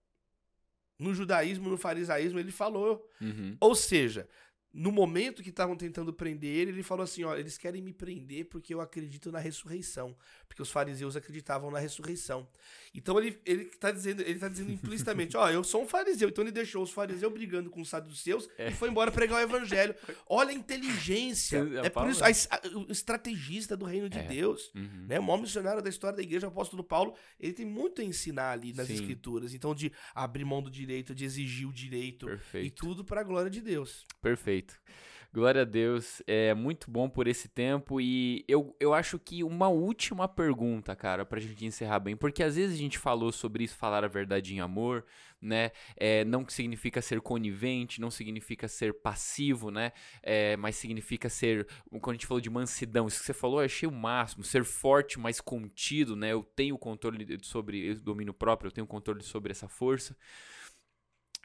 Speaker 2: No judaísmo, no farisaísmo, ele falou.
Speaker 1: Uhum.
Speaker 2: Ou seja, no momento que estavam tentando prender ele, ele falou assim: ó, eles querem me prender porque eu acredito na ressurreição. Porque os fariseus acreditavam na ressurreição. Então ele, ele tá dizendo, ele tá dizendo implicitamente, ó, eu sou um fariseu. Então ele deixou os fariseus brigando com os saduceus é. e foi embora pregar o evangelho. Olha a inteligência. É, é por isso, a, a, o estrategista do reino de é. Deus,
Speaker 1: uhum.
Speaker 2: né? O maior missionário da história da igreja, o apóstolo Paulo, ele tem muito a ensinar ali nas Sim. escrituras. Então, de abrir mão do direito, de exigir o direito
Speaker 1: Perfeito.
Speaker 2: e tudo para a glória de Deus.
Speaker 1: Perfeito. Glória a Deus. É muito bom por esse tempo. E eu, eu acho que uma última pergunta, cara, pra gente encerrar bem. Porque às vezes a gente falou sobre isso, falar a verdade em amor, né? É, não significa ser conivente, não significa ser passivo, né? É, mas significa ser. Quando a gente falou de mansidão, isso que você falou, eu achei o máximo. Ser forte, mas contido, né? Eu tenho controle sobre domínio próprio, eu tenho controle sobre essa força.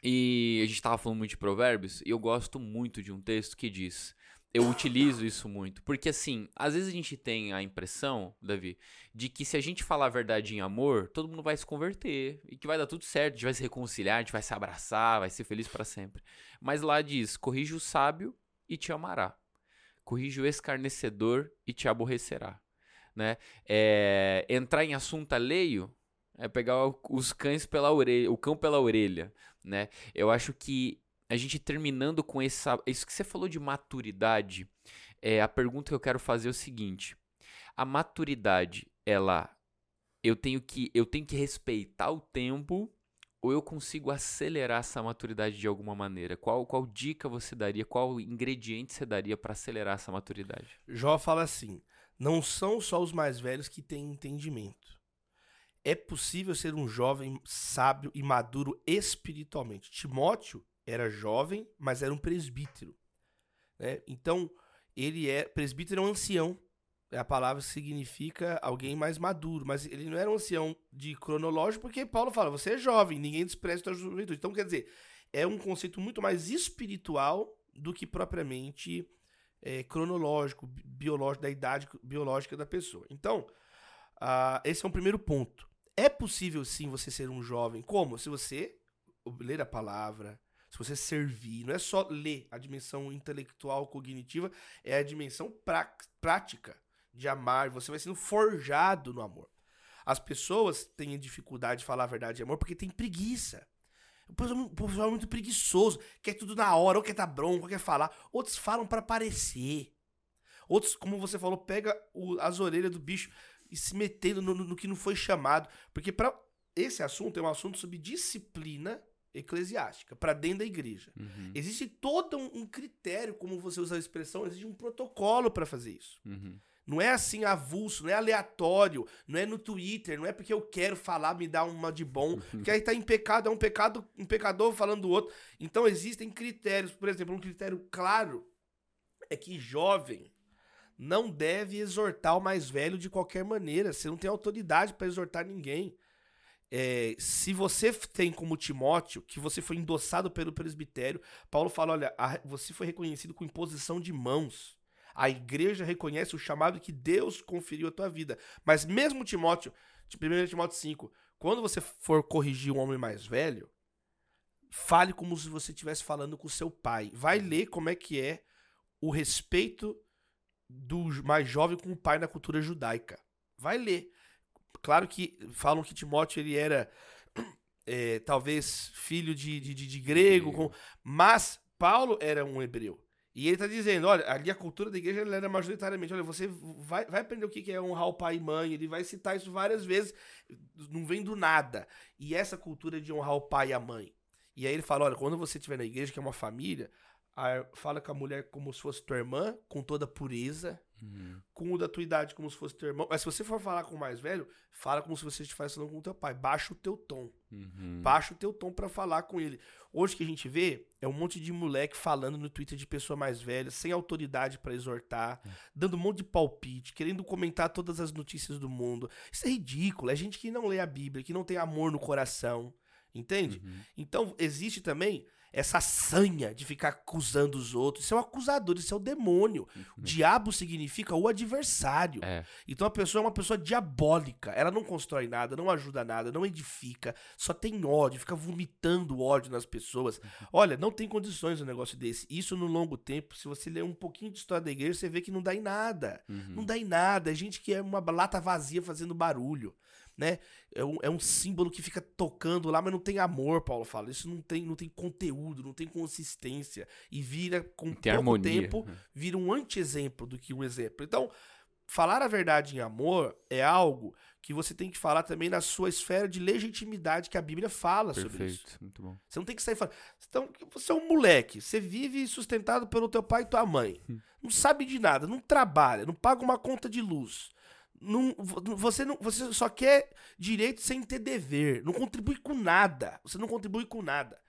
Speaker 1: E a gente estava falando muito de provérbios, e eu gosto muito de um texto que diz. Eu utilizo isso muito. Porque, assim, às vezes a gente tem a impressão, Davi, de que se a gente falar a verdade em amor, todo mundo vai se converter. E que vai dar tudo certo, a gente vai se reconciliar, a gente vai se abraçar, vai ser feliz para sempre. Mas lá diz: corrige o sábio e te amará. Corrige o escarnecedor e te aborrecerá. Né? É, entrar em assunto alheio é pegar os cães pela orelha, o cão pela orelha, né? Eu acho que a gente terminando com essa, isso que você falou de maturidade, é, a pergunta que eu quero fazer é o seguinte: a maturidade, ela, eu tenho que, eu tenho que respeitar o tempo ou eu consigo acelerar essa maturidade de alguma maneira? Qual, qual dica você daria, qual ingrediente você daria para acelerar essa maturidade?
Speaker 2: Jó fala assim: não são só os mais velhos que têm entendimento. É possível ser um jovem sábio e maduro espiritualmente. Timóteo era jovem, mas era um presbítero. Né? Então, ele é. Presbítero é um ancião. A palavra significa alguém mais maduro, mas ele não era um ancião de cronológico, porque Paulo fala: você é jovem, ninguém despreza a sua juventude. Então, quer dizer, é um conceito muito mais espiritual do que propriamente é, cronológico, biológico, da idade biológica da pessoa. Então, uh, esse é um primeiro ponto. É possível sim você ser um jovem. Como? Se você ler a palavra, se você servir, não é só ler a dimensão intelectual, cognitiva, é a dimensão prática de amar. Você vai sendo forjado no amor. As pessoas têm dificuldade de falar a verdade de amor porque tem preguiça. O pessoal é muito preguiçoso, quer tudo na hora, ou quer tá bronco, ou quer falar. Outros falam para parecer. Outros, como você falou, pega o, as orelhas do bicho e se metendo no, no, no que não foi chamado. Porque para esse assunto é um assunto sobre disciplina eclesiástica, para dentro da igreja. Uhum. Existe todo um, um, critério, como você usa a expressão, existe um protocolo para fazer isso. Uhum. Não é assim avulso, não é aleatório, não é no Twitter, não é porque eu quero falar, me dar uma de bom, *laughs* porque aí tá em pecado, é um pecado, um pecador falando do outro. Então existem critérios, por exemplo, um critério claro é que jovem não deve exortar o mais velho de qualquer maneira. Você não tem autoridade para exortar ninguém. É, se você tem como Timóteo, que você foi endossado pelo presbitério, Paulo fala: olha, a, você foi reconhecido com imposição de mãos. A igreja reconhece o chamado que Deus conferiu à tua vida. Mas mesmo Timóteo, 1 Timóteo 5, quando você for corrigir um homem mais velho, fale como se você estivesse falando com seu pai. Vai ler como é que é o respeito do mais jovem com o pai na cultura judaica. Vai ler. Claro que falam que Timóteo ele era é, *clears throat* talvez filho de, de, de grego, com, mas Paulo era um hebreu. E ele tá dizendo, olha, ali a cultura da igreja era majoritariamente, olha, você vai, vai aprender o que é honrar o pai e mãe, ele vai citar isso várias vezes, não vem do nada. E essa cultura de honrar o pai e a mãe. E aí ele fala, olha, quando você estiver na igreja, que é uma família, fala com a mulher como se fosse tua irmã, com toda pureza, uhum. com o da tua idade como se fosse teu irmão. Mas se você for falar com o mais velho, fala como se você estivesse falando com o teu pai. Baixa o teu tom. Uhum. Baixa o teu tom para falar com ele. Hoje que a gente vê é um monte de moleque falando no Twitter de pessoa mais velha, sem autoridade para exortar, uhum. dando um monte de palpite, querendo comentar todas as notícias do mundo. Isso é ridículo. É gente que não lê a Bíblia, que não tem amor no coração. Entende? Uhum. Então, existe também essa sanha de ficar acusando os outros. Isso é um acusador, isso é o demônio. Uhum. O diabo significa o adversário. É. Então a pessoa é uma pessoa diabólica. Ela não constrói nada, não ajuda nada, não edifica, só tem ódio, fica vomitando ódio nas pessoas. Uhum. Olha, não tem condições um negócio desse. Isso no longo tempo, se você ler um pouquinho de história da igreja, você vê que não dá em nada. Uhum. Não dá em nada. É gente que é uma lata vazia fazendo barulho né? É um, é um símbolo que fica tocando lá, mas não tem amor, Paulo fala. Isso não tem, não tem conteúdo, não tem consistência. E vira, com tem pouco harmonia. tempo, né? vira um anti-exemplo do que um exemplo. Então, falar a verdade em amor é algo que você tem que falar também na sua esfera de legitimidade que a Bíblia fala Perfeito, sobre isso. Muito bom. Você não tem que sair falando. Então, você é um moleque, você vive sustentado pelo teu pai e tua mãe. Hum. Não sabe de nada, não trabalha, não paga uma conta de luz. Não, você, não, você só quer direito sem ter dever. Não contribui com nada. Você não contribui com nada.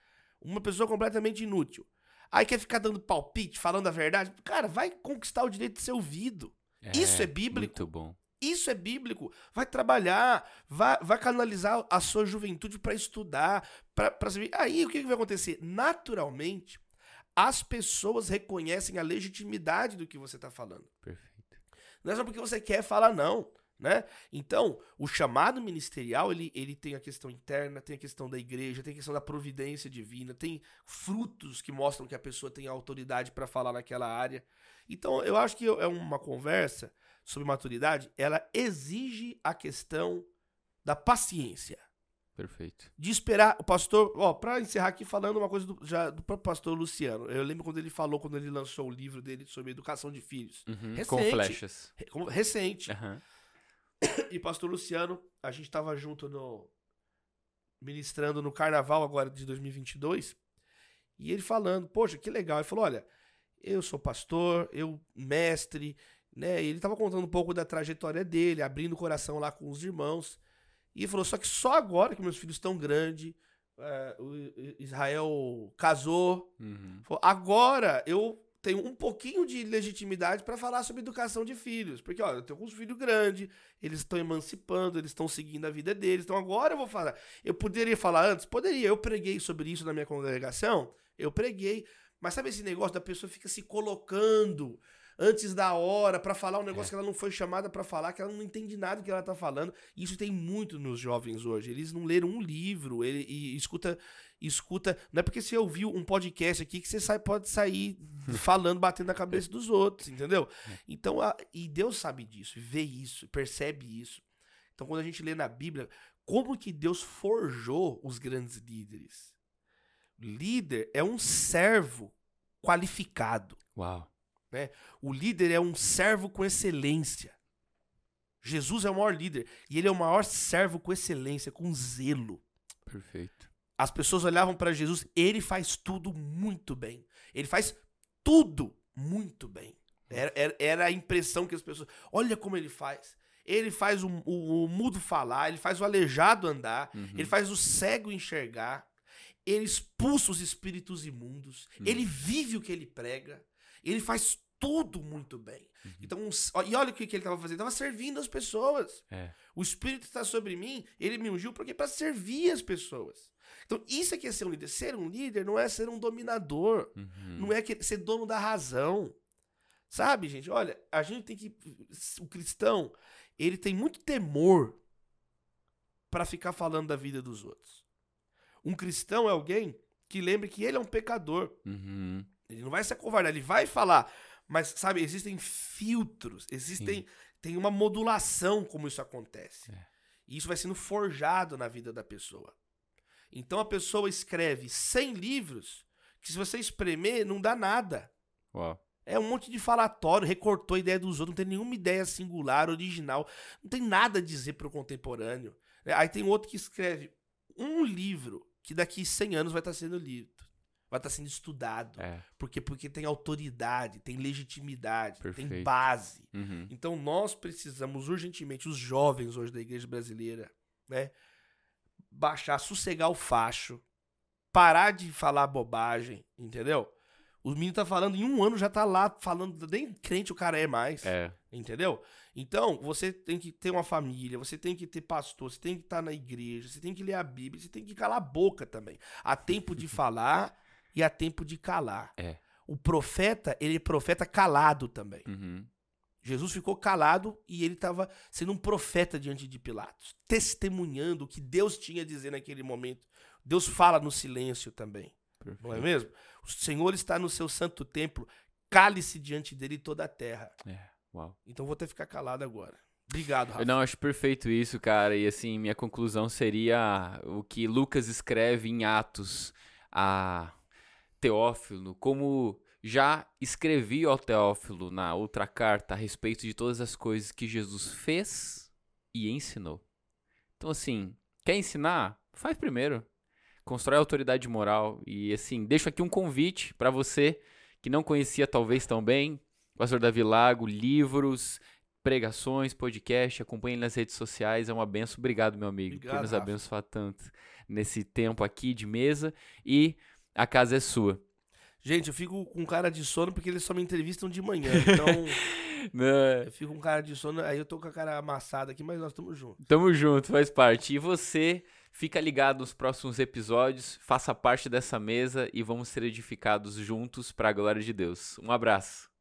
Speaker 2: Uma pessoa completamente inútil. Aí quer ficar dando palpite, falando a verdade. Cara, vai conquistar o direito de ser ouvido. É, Isso é bíblico.
Speaker 1: Muito bom.
Speaker 2: Isso é bíblico. Vai trabalhar, vai, vai canalizar a sua juventude para estudar, para saber. Aí o que, que vai acontecer? Naturalmente, as pessoas reconhecem a legitimidade do que você está falando.
Speaker 1: Perfeito.
Speaker 2: Não é só porque você quer falar, não. Né? Então, o chamado ministerial, ele, ele tem a questão interna, tem a questão da igreja, tem a questão da providência divina, tem frutos que mostram que a pessoa tem autoridade para falar naquela área. Então, eu acho que é uma conversa sobre maturidade, ela exige a questão da paciência.
Speaker 1: Perfeito.
Speaker 2: De esperar o pastor, ó, para encerrar aqui falando uma coisa do, já do próprio pastor Luciano. Eu lembro quando ele falou quando ele lançou o livro dele sobre educação de filhos.
Speaker 1: Uhum,
Speaker 2: Recente.
Speaker 1: Com flechas.
Speaker 2: Recente.
Speaker 1: Aham. *coughs*
Speaker 2: E pastor Luciano, a gente tava junto no ministrando no carnaval agora de 2022, e ele falando, poxa, que legal. Ele falou, olha, eu sou pastor, eu mestre, né? E ele tava contando um pouco da trajetória dele, abrindo o coração lá com os irmãos. E ele falou, só que só agora que meus filhos estão grandes, é, o Israel casou,
Speaker 1: Uhum.
Speaker 2: Falou, Agora eu tenho um pouquinho de legitimidade para falar sobre educação de filhos. Porque, olha, eu tenho uns filhos grandes, eles estão emancipando, eles estão seguindo a vida deles. Então agora eu vou falar. Eu poderia falar antes? Poderia. Eu preguei sobre isso na minha congregação. Eu preguei. Mas sabe esse negócio da pessoa fica se colocando antes da hora para falar um negócio
Speaker 1: É.
Speaker 2: que ela não foi chamada para falar, que ela não entende nada do que ela tá falando. Isso tem muito nos jovens hoje. Eles não leram um livro, ele, e escuta escuta. Não é porque você ouviu um podcast aqui que você sai, pode sair *laughs* falando, batendo na cabeça dos outros, entendeu? Então, a- e Deus sabe disso, vê isso, percebe isso. Então, quando a gente lê na Bíblia, como que Deus forjou os grandes líderes? Líder é um servo qualificado.
Speaker 1: Uau.
Speaker 2: O líder é um servo com excelência. Jesus é o maior líder e ele é o maior servo com excelência, com zelo.
Speaker 1: Perfeito.
Speaker 2: As pessoas olhavam para Jesus, ele faz tudo muito bem. Ele faz tudo muito bem. Era, era, era a impressão que as pessoas. Olha como ele faz. Ele faz o, o- o mudo falar, ele faz o aleijado andar,
Speaker 1: Uhum.
Speaker 2: ele faz o cego enxergar, ele expulsa os espíritos imundos,
Speaker 1: Uhum.
Speaker 2: ele vive o que ele prega, ele faz tudo muito bem.
Speaker 1: Uhum.
Speaker 2: Então, e olha o que, que ele estava fazendo, ele estava servindo as pessoas.
Speaker 1: É.
Speaker 2: O Espírito está sobre mim, ele me ungiu porque para servir as pessoas. Então, isso é que é ser um líder. Ser um líder não é ser um dominador,
Speaker 1: Uhum.
Speaker 2: não é que- ser dono da razão. Sabe, gente? Olha, a gente tem que. O cristão, ele tem muito temor para ficar falando da vida dos outros. Um cristão é alguém que lembre que ele é um pecador.
Speaker 1: Uhum.
Speaker 2: Ele não vai se acovardar, ele vai falar. Mas, sabe, existem filtros, existem. Tem uma modulação como isso acontece.
Speaker 1: É.
Speaker 2: E isso vai sendo forjado na vida da pessoa. Então a pessoa escreve 100 livros que, se você espremer, não dá nada.
Speaker 1: Uau.
Speaker 2: É um monte de falatório, recortou a ideia dos outros, não tem nenhuma ideia singular, original, não tem nada a dizer para o contemporâneo. Aí tem outro que escreve um livro que daqui 100 anos vai estar sendo lido, vai estar sendo estudado.
Speaker 1: É.
Speaker 2: Porque, porque tem autoridade, tem legitimidade, tem
Speaker 1: Perfeito.
Speaker 2: base.
Speaker 1: Uhum.
Speaker 2: Então nós precisamos urgentemente, os jovens hoje da igreja brasileira, né? Baixar, sossegar o facho, parar de falar bobagem, entendeu? O menino tá falando, em um ano já tá lá falando, nem crente o cara é mais.
Speaker 1: É.
Speaker 2: Entendeu? Então, você tem que ter uma família, você tem que ter pastor, você tem que estar na igreja, você tem que ler a Bíblia, você tem que calar a boca também. Há tempo de *laughs* falar e há tempo de calar.
Speaker 1: É.
Speaker 2: O profeta, ele é profeta calado também.
Speaker 1: Uhum.
Speaker 2: Jesus ficou calado e ele estava sendo um profeta diante de Pilatos, testemunhando o que Deus tinha a dizer naquele momento. Deus fala no silêncio também,
Speaker 1: Perfeito.
Speaker 2: não é mesmo? O Senhor está no seu santo templo, cale-se diante dele toda a terra.
Speaker 1: É. Uau.
Speaker 2: Então vou até ficar calado agora. Obrigado, Rafa.
Speaker 1: Eu não acho perfeito isso, cara. E assim, minha conclusão seria o que Lucas escreve em Atos a Teófilo, como já escrevi ao Teófilo na outra carta a respeito de todas as coisas que Jesus fez e ensinou. Então, assim, quer ensinar? Faz primeiro. Constrói autoridade moral. E, assim, deixo aqui um convite para você que não conhecia talvez tão bem, Pastor Davi Lago, livros, pregações, podcast, acompanhe nas redes sociais, é uma benção. Obrigado, meu amigo, por
Speaker 2: Obrigado,
Speaker 1: nos
Speaker 2: Rafa.
Speaker 1: abençoar tanto nesse tempo aqui de mesa e a casa é sua.
Speaker 2: Gente, eu fico com cara de sono porque eles só me entrevistam de manhã. Então, *laughs*
Speaker 1: Né?
Speaker 2: eu fico com cara de sono, aí eu tô com a cara amassada aqui, mas nós estamos juntos.
Speaker 1: Tamo junto, faz parte. E você fica ligado nos próximos episódios, faça parte dessa mesa e vamos ser edificados juntos para a glória de Deus. Um abraço.